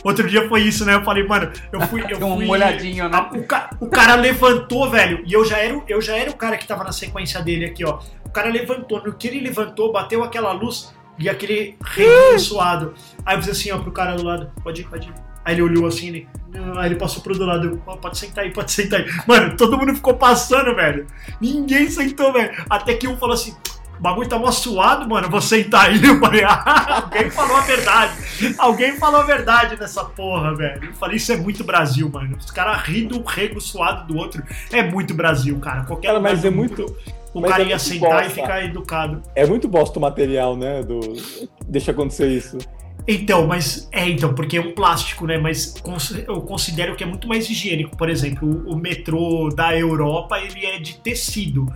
Outro dia foi isso, né? Eu falei, mano, eu fui. *laughs* Eu um fui molhadinho, né? a- o, ca- o cara levantou, velho, e eu já, era, o- eu já era o cara que tava na sequência dele aqui, ó. O cara levantou, no que ele levantou, bateu aquela luz e aquele reguinho suado. Aí eu fiz assim, ó, pro cara do lado, pode ir, pode ir. Aí ele olhou assim, ele, aí ele passou pro outro lado, eu, "Ó, pode sentar aí, pode sentar aí. Mano, todo mundo ficou passando, velho. Ninguém sentou, velho. Até que um falou assim, o bagulho tá mó suado, mano, vou sentar aí. *laughs* Eu falei, ah, alguém falou a verdade. Alguém falou a verdade nessa porra, velho. Eu falei, isso é muito Brasil, mano. Os caras riem do rego suado do outro. É muito Brasil, cara. Qualquer Cara, mas é mundo, muito. O mas cara é ia muito sentar e bosta. ficar educado. É muito bosta o material, né? Do... Deixa acontecer isso. Então, mas é então, porque é um plástico, né? Mas eu considero que é muito mais higiênico. Por exemplo, o, o metrô da Europa, ele é de tecido.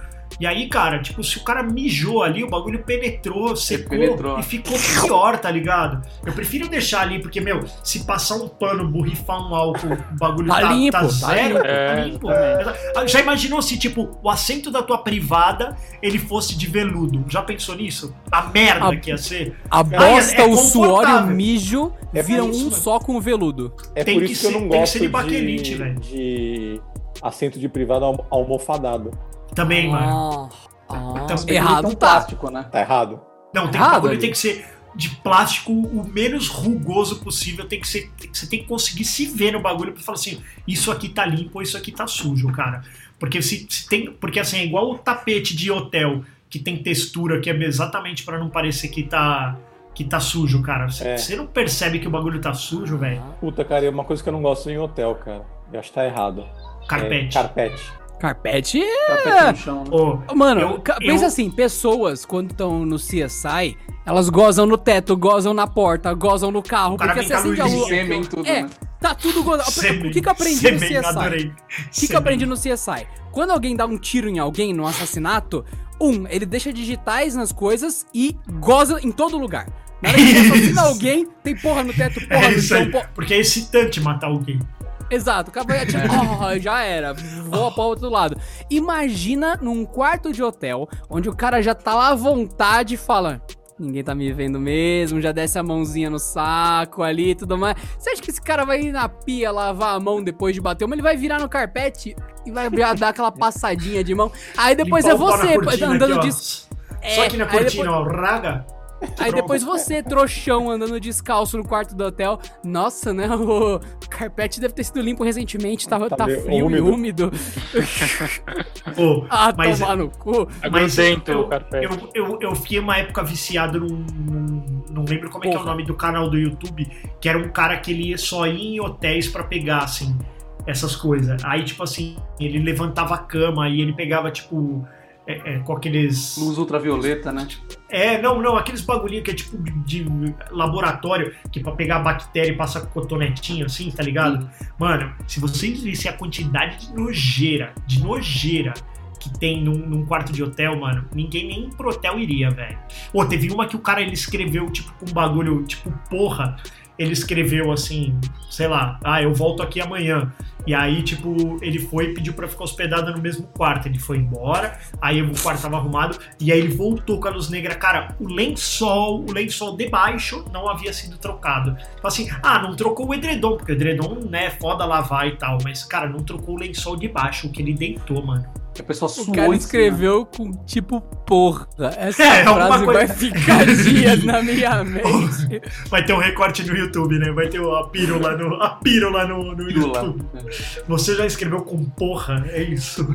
E aí, cara, tipo, se o cara mijou ali, o bagulho penetrou, secou penetrou. e ficou pior, tá ligado? Eu prefiro deixar ali, porque, meu, se passar um pano, borrifar um álcool, o bagulho Tá tá, limpo, tá tá zero, limpo. tá É, limpo. Ah, Já imaginou se, tipo, o assento da tua privada ele fosse de veludo? Já pensou nisso? A merda Ah, que ia ser? A é- bosta, é o suor e o mijo É viram isso, um mano. só com o veludo. É Tem por que isso que, eu ser- não que gosto de baquelite, de, assento de privado alm- almofadado. Também, mano. Ah, ah, Então, errado um tá. plástico, né? Tá errado? Não, tem, Errado o bagulho ali. tem que ser de plástico o menos rugoso possível. Tem que ser. Você tem que conseguir se ver no bagulho pra falar assim: isso aqui tá limpo ou isso aqui tá sujo, cara. Porque se, se tem. Porque assim, é igual o tapete de hotel que tem textura, que é exatamente pra não parecer que tá. Que tá sujo, cara. Você É. você não percebe que o bagulho tá sujo, velho? Puta, cara, é uma coisa que eu não gosto em hotel, cara. Eu acho que tá errado. Carpete. É, carpete. Carpete Tapete no chão, né? Ô, Mano, Eu- ca- eu- pensa assim, pessoas quando estão no CSI, elas gozam no teto, gozam na porta, gozam no carro, porque você a acende a luzinha luz. Sêmen, tudo, É, né? tá tudo gozado. sêmen, O que que eu aprendi no CSI? adorei. O que, que eu aprendi no CSI? Quando alguém dá um tiro em alguém num assassinato, um, ele deixa digitais nas coisas e goza em todo lugar. Na hora que você *laughs* alguém, tem porra no teto, porra É no isso chão, porra. Porque é excitante matar alguém. Exato, acabou e atira. Oh, já era. Voa para outro lado. Imagina num quarto de hotel, onde o cara já tá lá à vontade e fala. Ninguém tá me vendo mesmo, já desce a mãozinha no saco ali e tudo mais. Você acha que esse cara vai ir na pia lavar a mão depois de bater uma? Ele vai virar no carpete e vai já dar aquela passadinha de mão. Aí depois Limpar é você cortina andando aqui, ó. de. Só É, aqui na cortina, depois- ó, raga. Aí depois você, trouxão, andando descalço no quarto do hotel. Nossa, né? O carpete deve ter sido limpo recentemente, tava, Tá tá, frio e úmido. Pô, *laughs* Ah, mas tomar no cu. Mas Agrudento eu, o carpete. eu, eu, eu fiquei uma época viciado num. num- não lembro como é que é o nome do canal do YouTube, que era um cara que ele ia só ir em hotéis pra pegar, assim, essas coisas. Aí, tipo assim, ele levantava a cama e ele pegava, tipo. É, é, com aqueles. Luz ultravioleta, né? É, não, não, aqueles bagulhinhos que é tipo de laboratório, que é pra pegar bactéria e passar com cotonetinho, assim, tá ligado? Mano, se vocês vissem a quantidade de nojeira, de nojeira que tem num, num quarto de hotel, mano, ninguém nem pro hotel iria, velho. Ô, teve uma que o cara ele escreveu, tipo, com um bagulho, tipo, porra. ele escreveu assim, sei lá, ah, eu volto aqui amanhã. E aí, tipo, ele foi e pediu pra ficar hospedado no mesmo quarto. Ele foi embora, aí o quarto tava arrumado, e aí ele voltou com a luz negra. Cara, o lençol, o lençol de baixo não havia sido trocado. Tipo assim, ah, não trocou o edredom, porque o edredom, né, é foda lavar e tal, mas, cara, não trocou o lençol de baixo, o que ele deitou, mano. A pessoa O suou cara em cima. escreveu com tipo porra. Essa *laughs* É, frase coisa- vai ficar *laughs* dias na minha mente. *laughs* Vai ter um recorte no YouTube, né? Vai ter a pílula no, a pílula no, no Pílula. YouTube. Você já escreveu com porra, é isso.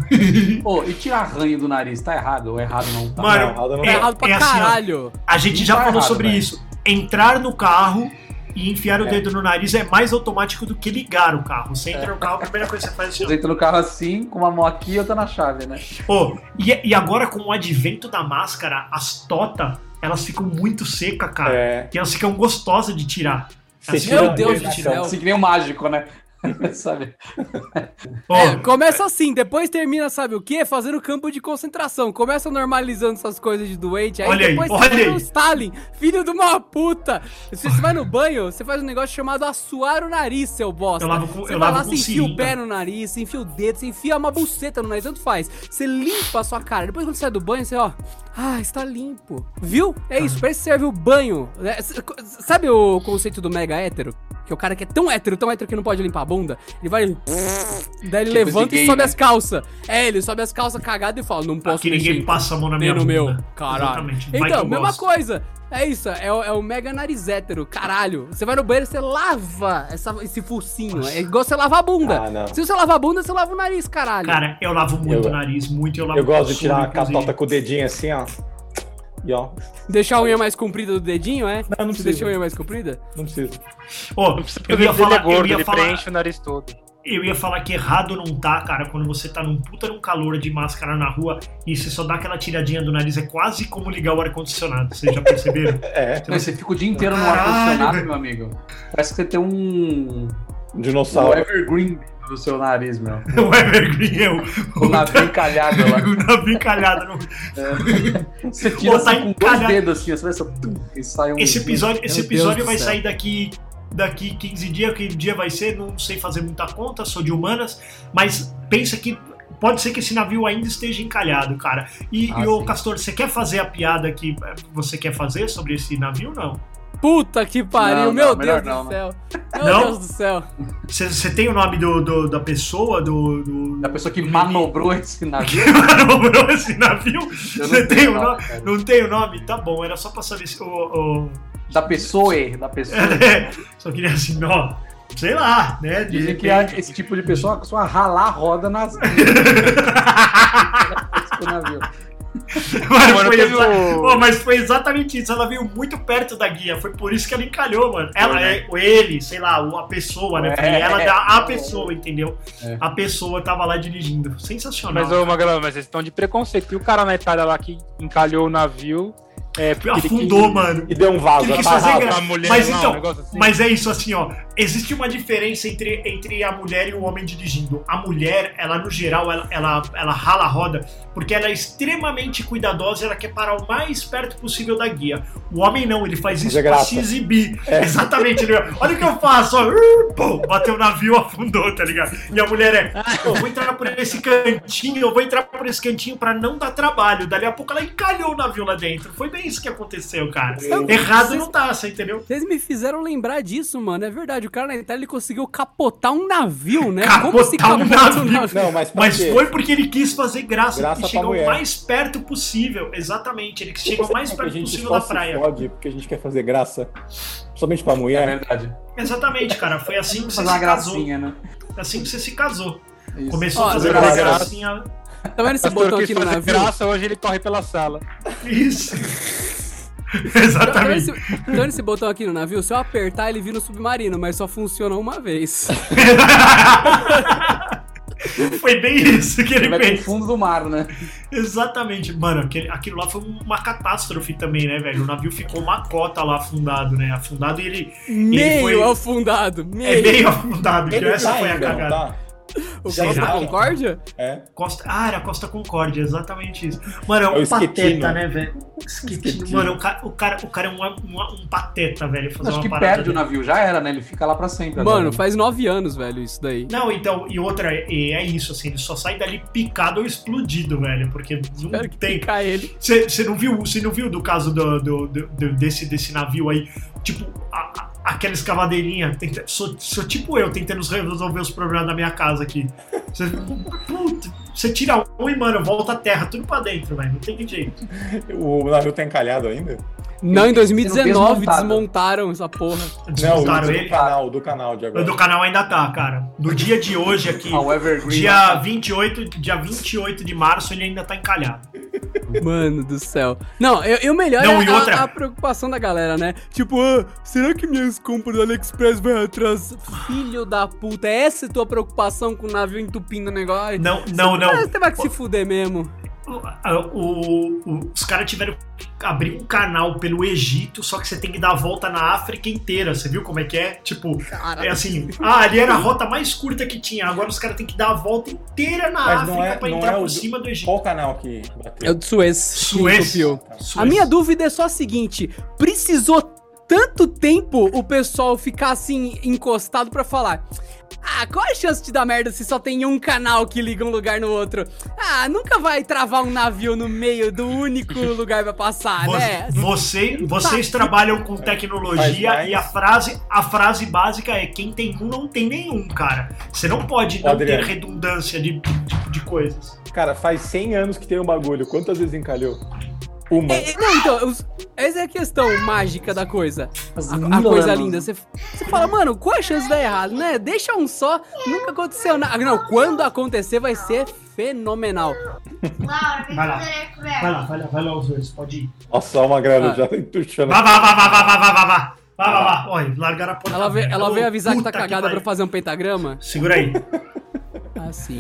Pô, e tirar ranho do nariz, tá errado ou errado não tá? Mano, errado não Tá é, errado pra é assim, caralho. a gente Não já tá falou errado, sobre velho. isso. Entrar no carro e enfiar o É. dedo no nariz é mais automático do que ligar o carro. Você entra no carro, a primeira coisa que você faz é assim, Você entra no carro assim, com uma mão aqui e outra na chave, né? Pô, e, e agora com o advento da máscara, as tota, elas ficam muito secas, cara. É, E elas ficam gostosas de tirar. você Assim, tira Meu Deus do iluminação. céu. Assim que nem o mágico, né? *laughs* Sabe? É, começa assim, depois termina, sabe o quê? Fazendo campo de concentração. Começa normalizando essas coisas de doente. Aí Olha aí, depois olha você vira aí. o Stalin, filho de uma puta. Se você vai no banho, você faz um negócio chamado assoar o nariz, seu bosta. Eu lavo com- você eu vai lavo lá, com você enfia o pé no nariz, você enfia o dedo, você enfia uma buceta no nariz, tanto faz. Você limpa a sua cara. Depois quando você sai do banho, você, ó. Ah, está limpo. Viu? É isso, pra isso serve o banho. É, Sabe o conceito do mega hétero? Que é o cara que é tão hétero, tão hétero que não pode limpar a bunda. Ele vai. *laughs* Daí ele Tipo levanta esse e gay, sobe né? as calças. É, ele sobe as calças cagado e fala: Não posso Aqui ninguém passa a mão na minha no bunda. meu. Caralho. Então, mesma gosto. coisa. É isso, é o, é o mega nariz hétero, caralho. Você vai no banheiro, você lava essa- esse focinho. É igual você lavar a bunda. Ah, não. Se você lavar a bunda, você lava o nariz, caralho. Cara, eu lavo muito Eu- o nariz, muito. Eu, lavo Eu gosto de tirar a catota com o dedinho assim, ó. E ó, Deixar a unha mais comprida do dedinho, é? Não, não Você precisa. deixa a unha mais comprida? não precisa. Precisa eu porque ia ele falar, é gordo, eu ia ele falar, preenche o nariz todo. Eu ia falar que errado não tá, cara, quando você tá num puta num calor de máscara na rua e você só dá aquela tiradinha do nariz, é quase como ligar o ar-condicionado, vocês já perceberam? *laughs* É, você fica o dia inteiro no ar-condicionado, meu amigo. Parece que você tem um. um um dinossauro. evergreen do seu nariz, meu. o *laughs* Evergreen é o, O navio encalhado lá. *laughs* o navio encalhado. no- Você tira Pô, tá assim com dois encalhado. dedos assim, você vai só. tum, E sai um. Esse episódio, esse episódio vai céu. sair daqui daqui 15 dias, que dia vai ser, não sei fazer muita conta, sou de humanas, mas pensa que pode ser que esse navio ainda esteja encalhado, cara. E, Ah, e ô. Castor, você quer fazer a piada que eh, você quer fazer sobre esse navio não? Puta que pariu, Não, meu não, Deus não, do né? céu. Meu Não? Deus do céu. Você tem o nome do, do- da pessoa, do. do Da pessoa que manobrou esse *laughs* navio. manobrou esse navio? Você tem o nome, cara. Não tem o nome? Tá bom, era só pra saber se. O, o- Da pessoa, da pessoa. *laughs* só queria assim, ó. Sei lá, né? De Dizem que repente. esse tipo de pessoa costuma ralar a roda nas. *laughs* *laughs* navio. Mano, foi teve mas foi exatamente isso. Ela veio muito perto da guia. Foi por isso que ela encalhou, mano. Ela né? é o ele, sei lá, a pessoa, né? É. ela da a pessoa, entendeu? É. A pessoa tava lá dirigindo. Sensacional. Mas, ô Magalhães, mas vocês estão de preconceito. E o cara na Itália lá que encalhou o navio. É, Afundou, quis- mano. E deu um vaso. Ele quis tá fazer errado. graça. A mulher Mas lá, então, um assim. Mas é isso, assim, ó. Existe uma diferença entre, entre a mulher e o homem dirigindo. A mulher, ela, no geral, ela, ela, ela rala a roda porque ela é extremamente cuidadosa e ela quer parar o mais perto possível da guia. O homem não, ele faz isso pra se exibir. É. *laughs* Exatamente. Ele, olha o que eu faço, ó. Uh, Pum, bateu o navio, *laughs* afundou, tá ligado? E a mulher é, eu vou entrar por esse cantinho, eu vou entrar por esse cantinho pra não dar trabalho. Dali a pouco ela encalhou o navio lá dentro. Foi bem isso que aconteceu, cara. Errado Vocês- não tá, você entendeu? Vocês me fizeram lembrar disso, mano. É verdade. O cara na Itália ele conseguiu capotar um navio, né? Capotar um navio. Não, mas pra Mas quê? foi porque ele quis fazer graça, Graça e pra chegou o mulher. mais perto possível. Exatamente, ele chegou o mais que perto a gente possível da praia. fode porque a gente quer fazer graça somente pra É mulher. verdade. Exatamente, cara. Foi assim que você Fazer se casou. né? Assim que você se casou. Isso. Começou Ó, a fazer gracinha. Tá vendo esse botão aqui no navio? graça, hoje ele corre pela sala. Isso. Tá Exatamente. esse, tá vendo esse botão aqui no navio? Se eu apertar, ele vira um submarino, mas só funciona uma vez. *laughs* Foi bem isso que ele Ele fez. fundo do mar, né? Exatamente. Mano, aquele, aquilo lá foi uma catástrofe também, né, velho? O navio ficou uma cota lá afundado, né? Afundado e ele Meio foi- afundado. é Meio. meio afundado. Que Ele essa tá foi a não cagada. tá? O Costa. Concórdia? É. Costa, ah, era Costa Concórdia, exatamente isso. Mano, é É um o pateta, né, velho? Mano, o cara, o cara, o cara é um, um, um pateta, velho. Fazer Acho uma que parada perde o dele. navio, já era, né? Ele fica lá pra sempre. Mano, agora. faz nove anos, velho, isso daí. Não, então, e outra, é, é isso, assim, ele só sai dali picado ou explodido, velho, porque não Quero que tem. picar ele. Você não viu, você não viu do caso do- do- do- desse, desse navio aí? Tipo, a- a- aquela escavadeirinha. sou, sou tipo eu tentando resolver os problemas da minha casa aqui. Você puta, você tira um e, mano, volta a terra, tudo pra dentro, velho. Não tem jeito. *laughs* O navio tá encalhado ainda? Não, em 2019 desmontado. desmontaram essa porra. Não, Desmontaram do ele. canal, do canal de O agora. do canal ainda tá, cara. No dia de hoje aqui, Ah, dia 28, dia 28 de março, ele ainda tá encalhado. Mano do céu. Não, eu, eu melhor Não, é e a- outra? a, preocupação da galera, né? Tipo, ah, será que minhas compras do AliExpress vai atrás? Filho da puta, essa é tua preocupação com o navio entupindo o negócio? Não, não, não. Ah, Você vai que se fuder mesmo. O- o- o- os caras tiveram que abrir um canal pelo Egito, só que você tem que dar a volta na África inteira. Você viu como é que é? Tipo, é assim, ah, ali era a rota mais curta que tinha. Agora os caras têm que dar a volta inteira na Mas África não é, pra não entrar é o por do- cima do Egito. Qual canal que É o bateu? de Suez. Suez. que entupiu. Suez. A minha dúvida é só a seguinte: precisou tanto tempo o pessoal ficar assim encostado pra falar. Ah, qual a chance de dar merda se só tem um canal que liga um lugar no outro? Ah, nunca vai travar um navio no meio do único *laughs* lugar pra passar, né? Você, vocês trabalham com tecnologia e a frase, a frase básica é quem tem um não tem nenhum, cara. Você não pode não Adriano. ter redundância de, de, de coisas. Cara, faz 100 anos que tem um bagulho. Quantas vezes encalhou? Uma. É, é, não, então, os- essa é a questão mágica da coisa. A, a coisa anos. linda. Você, você fala, mano, qual a chance de dar errado, né? Deixa um só, nunca aconteceu nada. Não, quando acontecer vai ser fenomenal. Laura, vem Vai lá. Vai lá, vai lá, vai lá os dois, pode ir. Nossa, uma grana Ah. já tá entuchando. Vá, vá, vá, vá, vá, vá, vá, vá, vá. Vá, vá, vá. Olha, largaram a porta. Ela veio, ela veio avisar que tá cagada pra pariu. fazer um pentagrama? Segura aí. Ah, sim.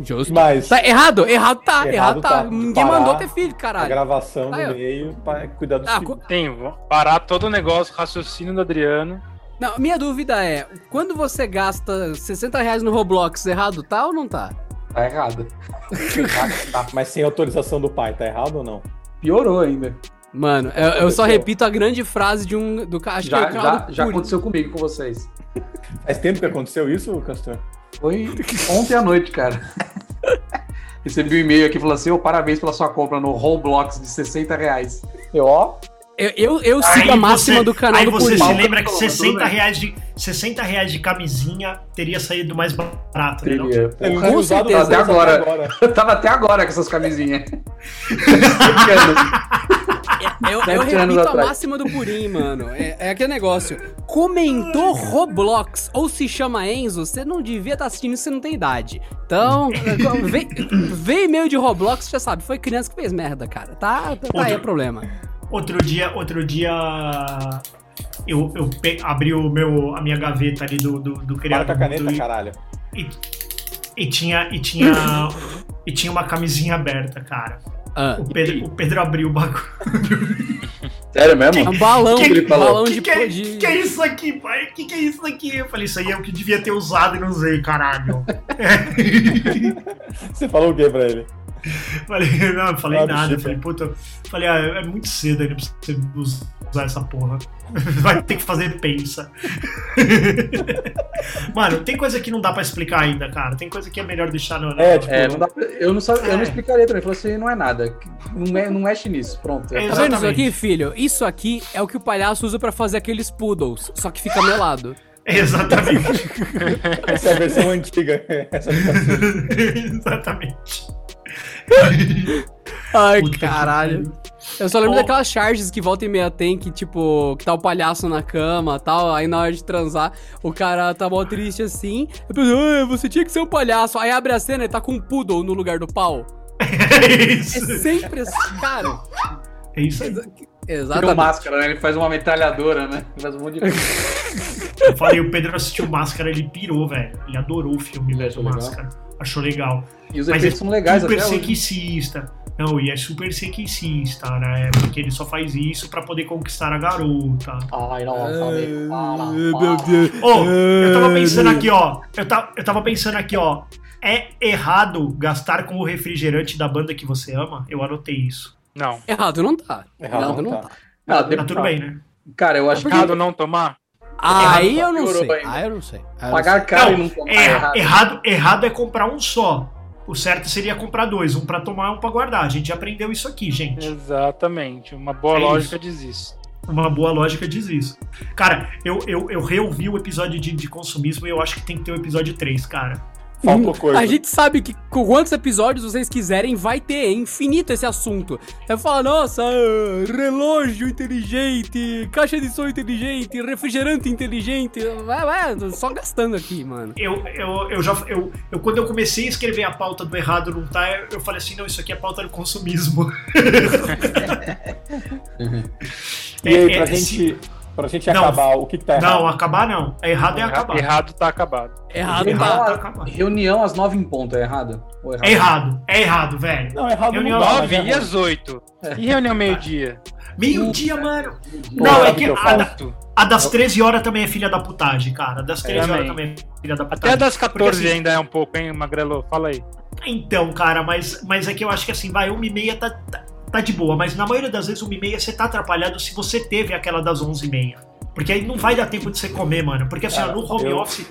Justo. Mas Tá errado, errado tá, Errado errado, tá. tá. Ninguém Parar mandou ter filho, a caralho. gravação Aí, ó. no meio pra cuidar dos Ah, filhos. co- Tem, vou parar todo o negócio, raciocínio do Adriano. Não, minha dúvida é, quando você gasta 60 reais no Roblox, errado tá ou não tá? Tá errado. *laughs* Tá, mas sem autorização do pai, tá errado ou não? Piorou ainda. Mano, eu, eu só repito a grande frase de um. Do, acho que é Já, o já, do já aconteceu comigo com vocês. Faz tempo que aconteceu isso, Castor? Foi ontem à noite, cara. *laughs* Recebi um e-mail aqui falando assim: ô, parabéns pela sua compra no Roblox de 60 reais. Eu, ó, Eu, eu, eu sigo a máxima você- do canal aí do você se lembra que Tudo bem. 60 reais, de, 60 reais de camisinha teria saído mais barato, né? não? Teria. ele Porra, não usado certeza. Até agora. Eu *laughs* tava até agora com essas camisinhas. *laughs* Anos. Eu, eu repito a atrás. máxima do Purim, mano. É, é aquele negócio. Comentou Roblox ou se chama Enzo, você não devia estar assistindo isso, você não tem idade. Então, *laughs* vem, vem e-mail de Roblox, já sabe, foi criança que fez merda, cara. Tá, tá aí o problema. Outro dia, outro dia eu, eu pe- abri o meu, a minha gaveta ali do, do, do Para criado com a caneta, do- caralho. e, e tinha e tinha *laughs* e tinha uma camisinha aberta, cara. Ah, O Pedro, o Pedro abriu o bagulho. *laughs* Sério é mesmo? um balão, Que- ele falou? balão Que de, que, é, de- que é isso aqui, pai? Que que é isso aqui? Eu falei, isso aí é o que devia ter usado e não usei, caralho. *laughs* Você falou o que pra ele? *laughs* Falei, não, falei Ah, nada. Falei, puta, falei, ah, é muito cedo ainda pra você usar essa porra. *laughs* Vai ter que fazer pensa. *laughs* Mano, tem coisa que não dá pra explicar ainda, cara. Tem coisa que é melhor deixar no. É, tipo, É, não dá pra- eu, não sabe, eu não É. explicaria também. Falou assim: não é nada. Não, me- não mexe nisso. Pronto. É, Tá vendo isso aqui, filho? Isso aqui é o que o palhaço usa pra fazer aqueles poodles, só que fica melado. Exatamente. essa é a versão antiga. Essa é Exatamente. *laughs* Ai, Puta que caralho. Eu só lembro Ó. daquelas charges que volta e meia tem, que tipo, que tá o palhaço na cama tal, aí na hora de transar, o cara tá mó triste assim, eu penso, "Ah, você tinha que ser um palhaço, aí abre a cena e tá com um poodle no lugar do pau. É *laughs* É isso. sempre assim, cara. É isso aí. Exatamente. máscara, né? Ele faz uma metralhadora, né? Ele faz um monte de coisa. Eu falei, o Pedro assistiu Máscara, ele pirou, velho. Ele adorou o filme legal? Máscara. Achou legal. E os Mas efeitos é são legais super até hoje. sexista. Não, e é super sexista, né? Porque ele só faz isso pra poder conquistar a garota. Ai, velho. Para, Ai, meu. Deus. Ô, eu tava pensando aqui, ó. Eu, ta, eu tava pensando aqui, ó. É errado gastar com o refrigerante da banda que você ama? Eu anotei isso. Não. Errado não tá. Errado não, tá. Ah, Tá de- tudo bem, né? Cara, eu acho que Errado não tomar? Aí eu Errado, não sei. ainda. Aí eu não sei. Eu pagar caro e Não, não tomar é, errado. errado, errado é comprar um só. O certo seria comprar dois, um pra tomar e um pra guardar. A gente já aprendeu isso aqui, gente. Exatamente. Uma boa É lógica isso. diz isso. Uma boa lógica diz isso. Cara, eu, eu, eu reouvi o episódio de, de consumismo e eu acho que tem que ter o episódio 3, cara. Faltou sei. coisa. A gente sabe que com quantos episódios vocês quiserem, vai ter. É infinito esse assunto. Eu falo, nossa, relógio inteligente, caixa de som inteligente, refrigerante inteligente. Vai, vai, só gastando aqui, mano. Eu, eu, eu já. Eu, eu, quando eu comecei a escrever a pauta do errado não tá, eu, falei assim, não, isso aqui é pauta do consumismo. *laughs* E aí, É, pra é, gente, pra gente Não. acabar, o que, que tá errado? Não, acabar não. É errado é Erra- acabar. Errado tá acabado. Errado Errado tá. tá acabado. Reunião às nove em ponto, é errado? Ou É errado, é errado, velho. Não, errado Reunião não mas Nove é e às oito. E reunião meio-dia? Meio-dia, mano. Pô, Não, é que que a, da- a das 13 horas também é filha da putagem, cara. Das 13 horas também. é filha da Até putagem. das 14 Porque, assim, ainda é um pouco, hein, Magrelo? Fala aí. Então, cara, mas, mas é que eu acho que assim, vai, uma e meia tá, tá, tá de boa, mas na maioria das vezes uma e meia você tá atrapalhado se você teve aquela das onze e meia. Porque aí não vai dar tempo de você comer, mano. Porque assim, no home eu- office,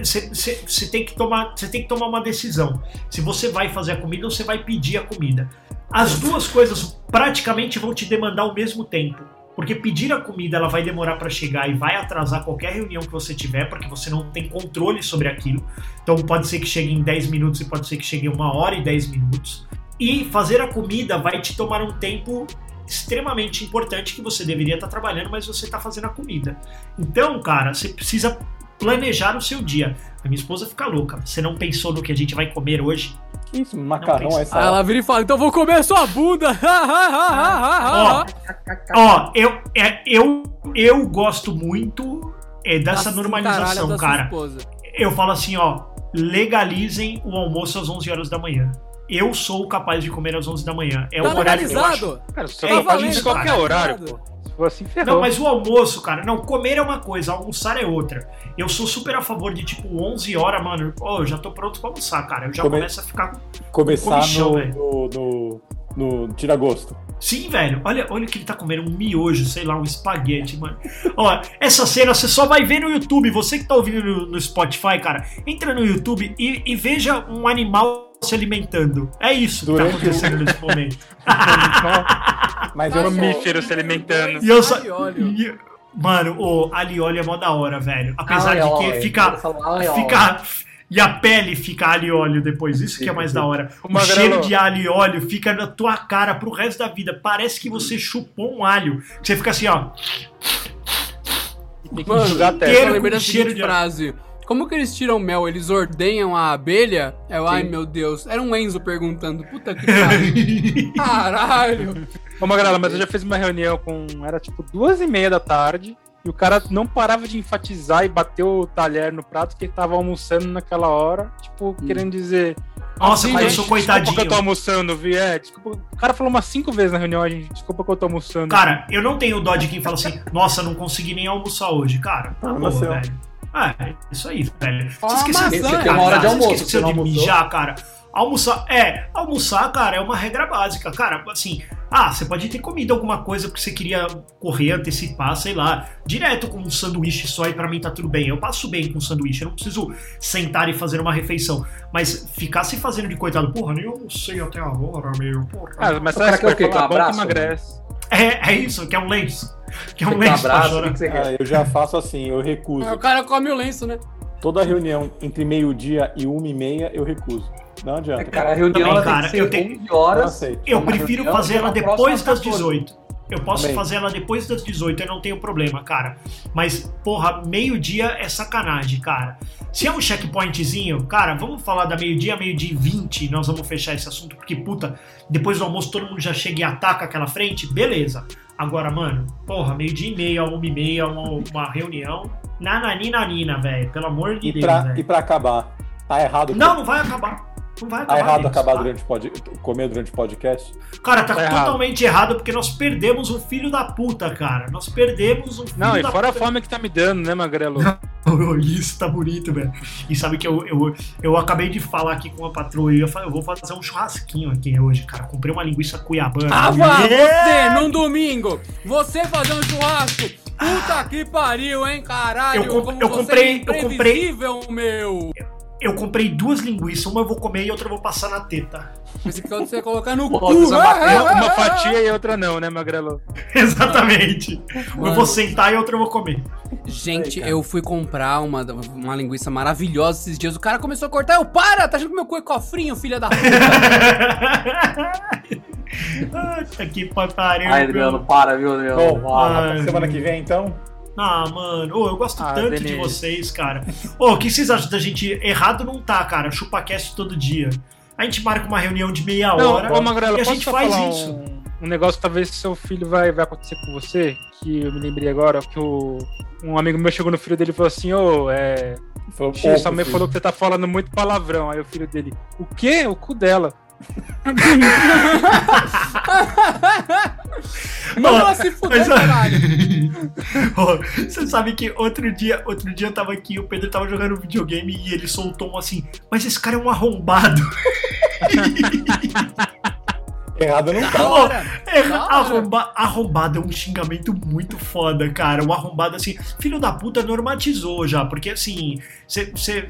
você tem que tomar, tem que tomar uma decisão. Se você vai fazer a comida ou você vai pedir a comida. As duas coisas praticamente vão te demandar o mesmo tempo. Porque pedir a comida ela vai demorar para chegar e vai atrasar qualquer reunião que você tiver, porque você não tem controle sobre aquilo. Então pode ser que chegue em 10 minutos e pode ser que chegue em uma hora e 10 minutos. E fazer a comida vai te tomar um tempo extremamente importante que você deveria estar trabalhando, mas você está fazendo a comida. Então, cara, você precisa planejar o seu dia. A minha esposa fica louca. Você não pensou no que a gente vai comer hoje? Que isso, macarrão essa Aí ela vira e fala, então vou comer sua bunda. Ó, ó, eu, é, eu, eu gosto muito é, dessa Nossa, normalização, da sua cara. Eu falo assim, ó, legalizem o almoço às 11 horas da manhã. Eu sou capaz de comer às 11 da manhã. É Tá um horário que eu acho. legalizado? Cara, você É, é capaz valendo, de qualquer cara. horário, pô. Se for assim, ferrou. Não, mas o almoço, cara, não, comer é uma coisa, almoçar é outra. Eu sou super a favor de, tipo, 11 horas, mano. Ó, eu já tô pronto pra almoçar, cara. Eu já Come- começo a ficar. Começar comichão, no, velho. no, no, no tira-gosto. Sim, velho. Olha, olha o que ele tá comendo, um miojo, sei lá, um espaguete, mano. Ó, essa cena você só vai ver no YouTube. Você que tá ouvindo no, no Spotify, cara, entra no YouTube e, e veja um animal se alimentando. É isso que Durante tá acontecendo nesse momento. *laughs* Mas eu Mamífero se alimentando. E eu só. Mano, o e óleo é mó da hora, velho. Apesar Ai, de que fica. Fica e a pele fica alho e óleo depois. Isso que é mais da hora. O Magrelo. cheiro de alho e óleo fica na tua cara pro resto da vida. Parece que você chupou um alho. Você fica assim, ó. Tem que Mano, enxugar a inteiro. testa. Eu lembrei da cheiro seguinte de- frase. Como que eles tiram mel? Eles ordenham a abelha? Eu, ai meu Deus. Era um Enzo perguntando. Puta que pariu. *laughs* Caralho. Ô, Magrela, mas eu já fiz uma reunião com. Era tipo duas e meia da tarde. E o cara não parava de enfatizar e bater o talher no prato que ele tava almoçando naquela hora. Tipo, querendo dizer. Nossa, "Sim, mas eu sou Desculpa que eu tô coitadinho. almoçando, vi? É, desculpa. O cara falou umas cinco vezes na reunião, a gente. Desculpa que eu tô almoçando. Cara, eu não tenho dó de quem fala assim, *laughs* nossa, não consegui nem almoçar hoje. Cara, tá Ah, nasceu. velho. Ah, é isso aí, velho. Você esqueceu maçã, cagar, uma hora de almoço, esqueceu você não de mijar, cara. Almoçar, é, almoçar, cara, é uma regra básica. Cara, assim, ah, você pode ter comido alguma coisa porque você queria correr, antecipar, sei lá, direto com um sanduíche só e pra mim tá tudo bem. Eu passo bem com sanduíche, eu não preciso sentar e fazer uma refeição. Mas ficar se fazendo de coitado, porra, nem almocei até agora, meu, porra. Ah, mas O cara sabe quer o que um bom que emagrece. É, é isso, que é um lenço. Que é um um lenço abraço, o chorar. que que você quer? Ah, eu já faço assim, eu recuso. Aí o cara come o lenço, né? Toda reunião entre meio-dia e uma e meia, eu recuso. Não adianta. É, cara, a reunião Também, ela cara, tem que ser eu tenho- 11 Eu horas. Eu Uma prefiro fazer ela depois das 14. 18. Eu posso Também. fazer ela depois das 18, eu não tenho problema, cara. Mas, porra, meio-dia é sacanagem, cara. Se é um checkpointzinho, cara, vamos falar da meio-dia, meio-dia e 20, nós vamos fechar esse assunto, porque, puta, depois do almoço todo mundo já chega e ataca aquela frente, beleza. Agora, mano, porra, meio-dia e meia, uma e meia, uma, uma reunião. Nananina, nina, velho. Pelo amor de E Deus, pra, e pra acabar, tá errado. Não, não vai acabar. Não vai acabar. Tá errado acabar tá? durante o pod... comer durante o podcast? Cara, tá, Tá errado. totalmente errado porque nós perdemos um filho da puta, cara. Nós perdemos um filho Não, e da fora a puta. fome que tá me dando, né, Magrelo? *laughs* Isso tá bonito, velho. E sabe que eu, eu, eu acabei de falar aqui com a patroa e eu, eu vou fazer um churrasquinho aqui hoje, cara. Comprei uma linguiça cuiabana. Ah, vá, Yeah! você, num domingo, você fazer um churrasco. Puta que pariu, hein, caralho. Eu com- como eu comprei- é eu comprei- meu. Eu comprei duas linguiças, uma eu vou comer e outra eu vou passar na teta. Esse que você colocar no cu. você bateu Uma, uma *laughs* fatia e outra não, né, Magrelo? Exatamente. Eu Mano. vou sentar e outra eu vou comer. Gente, eu fui comprar uma, uma linguiça maravilhosa esses dias. O cara começou a cortar. Eu, para! Tá achando que meu cu é cofrinho, filha da puta? *laughs* Puta que pariu. Ai, meu. Adriano, para, viu, Adriano? Até semana que vem, então. Ah, mano, ô, eu gosto Ah, tanto de vocês, cara. Ô, o que vocês acham da gente? Errado não tá, cara. ChupaCast todo dia. A gente marca uma reunião de meia Não, hora ô Magrelo, e a gente faz falar isso. um, um negócio que talvez seu filho vai, vai acontecer com você? Que eu me lembrei agora, que o, um amigo meu chegou no filho dele e falou assim, ô, é... Falou, sua "Pô, mãe filho." falou que você tá falando muito palavrão. Aí o filho dele, o quê? O cu dela. *laughs* Manda se fuder, Mas, caralho. *laughs* ó, Você sabe que outro dia, outro dia eu tava aqui, o Pedro tava jogando videogame e ele soltou um assim, mas esse cara é um arrombado. *laughs* Errado não tá. Erra- arromba- arrombado é um xingamento muito foda, cara. O arrombado, assim, filho da puta normatizou já, porque assim, você.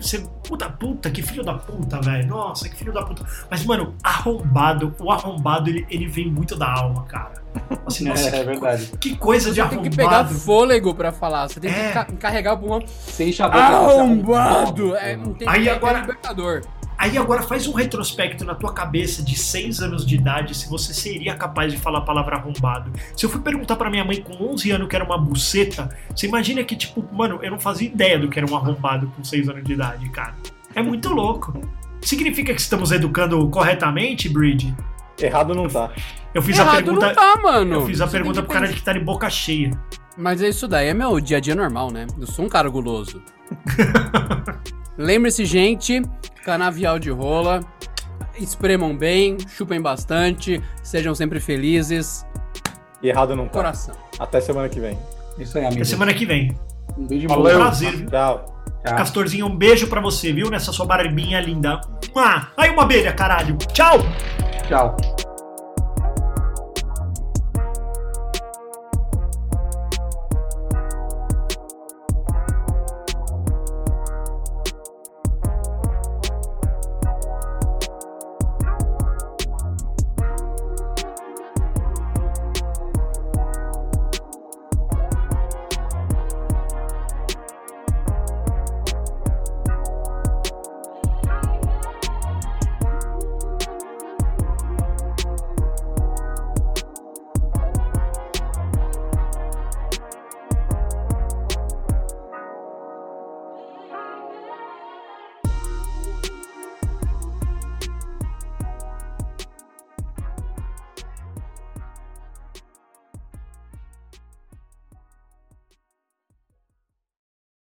Puta puta, que filho da puta, velho. Nossa, que filho da puta. Mas, mano, arrombado, o arrombado, ele, ele vem muito da alma, cara. Assim, nossa, É, que, é verdade. que coisa de Você tem que pegar arrombado. fôlego pra falar. Você tem que É. ca- carregar o pulmão. Sem boca. Arrombado! É, não tem Aí que agora- é libertador. Aí agora faz um retrospecto na tua cabeça de 6 anos de idade se você seria capaz de falar a palavra arrombado. Se eu fui perguntar pra minha mãe com 11 anos que era uma buceta, você imagina que, tipo, mano, eu não fazia ideia do que era um arrombado com 6 anos de idade, cara. É muito louco. Significa que estamos educando corretamente, Bridge? Errado não tá. Eu fiz a Errado pergunta. não tá, mano. Eu fiz a Você pergunta pro cara que tá de boca cheia. Mas é isso daí, é meu dia a dia normal, né? Eu sou um cara guloso. *laughs* Lembre-se, gente, canavial de rola. Espremam bem, chupem bastante, sejam sempre felizes. E errado não tá. Coração. Até semana que vem. Isso aí, Até amigo. semana que vem. Um beijo Falou, muito. prazer. viu? Tchau. Tchau. Castorzinho, um beijo pra você, viu? Nessa sua barbinha linda. Ah, aí uma abelha, caralho. Tchau! Tchau.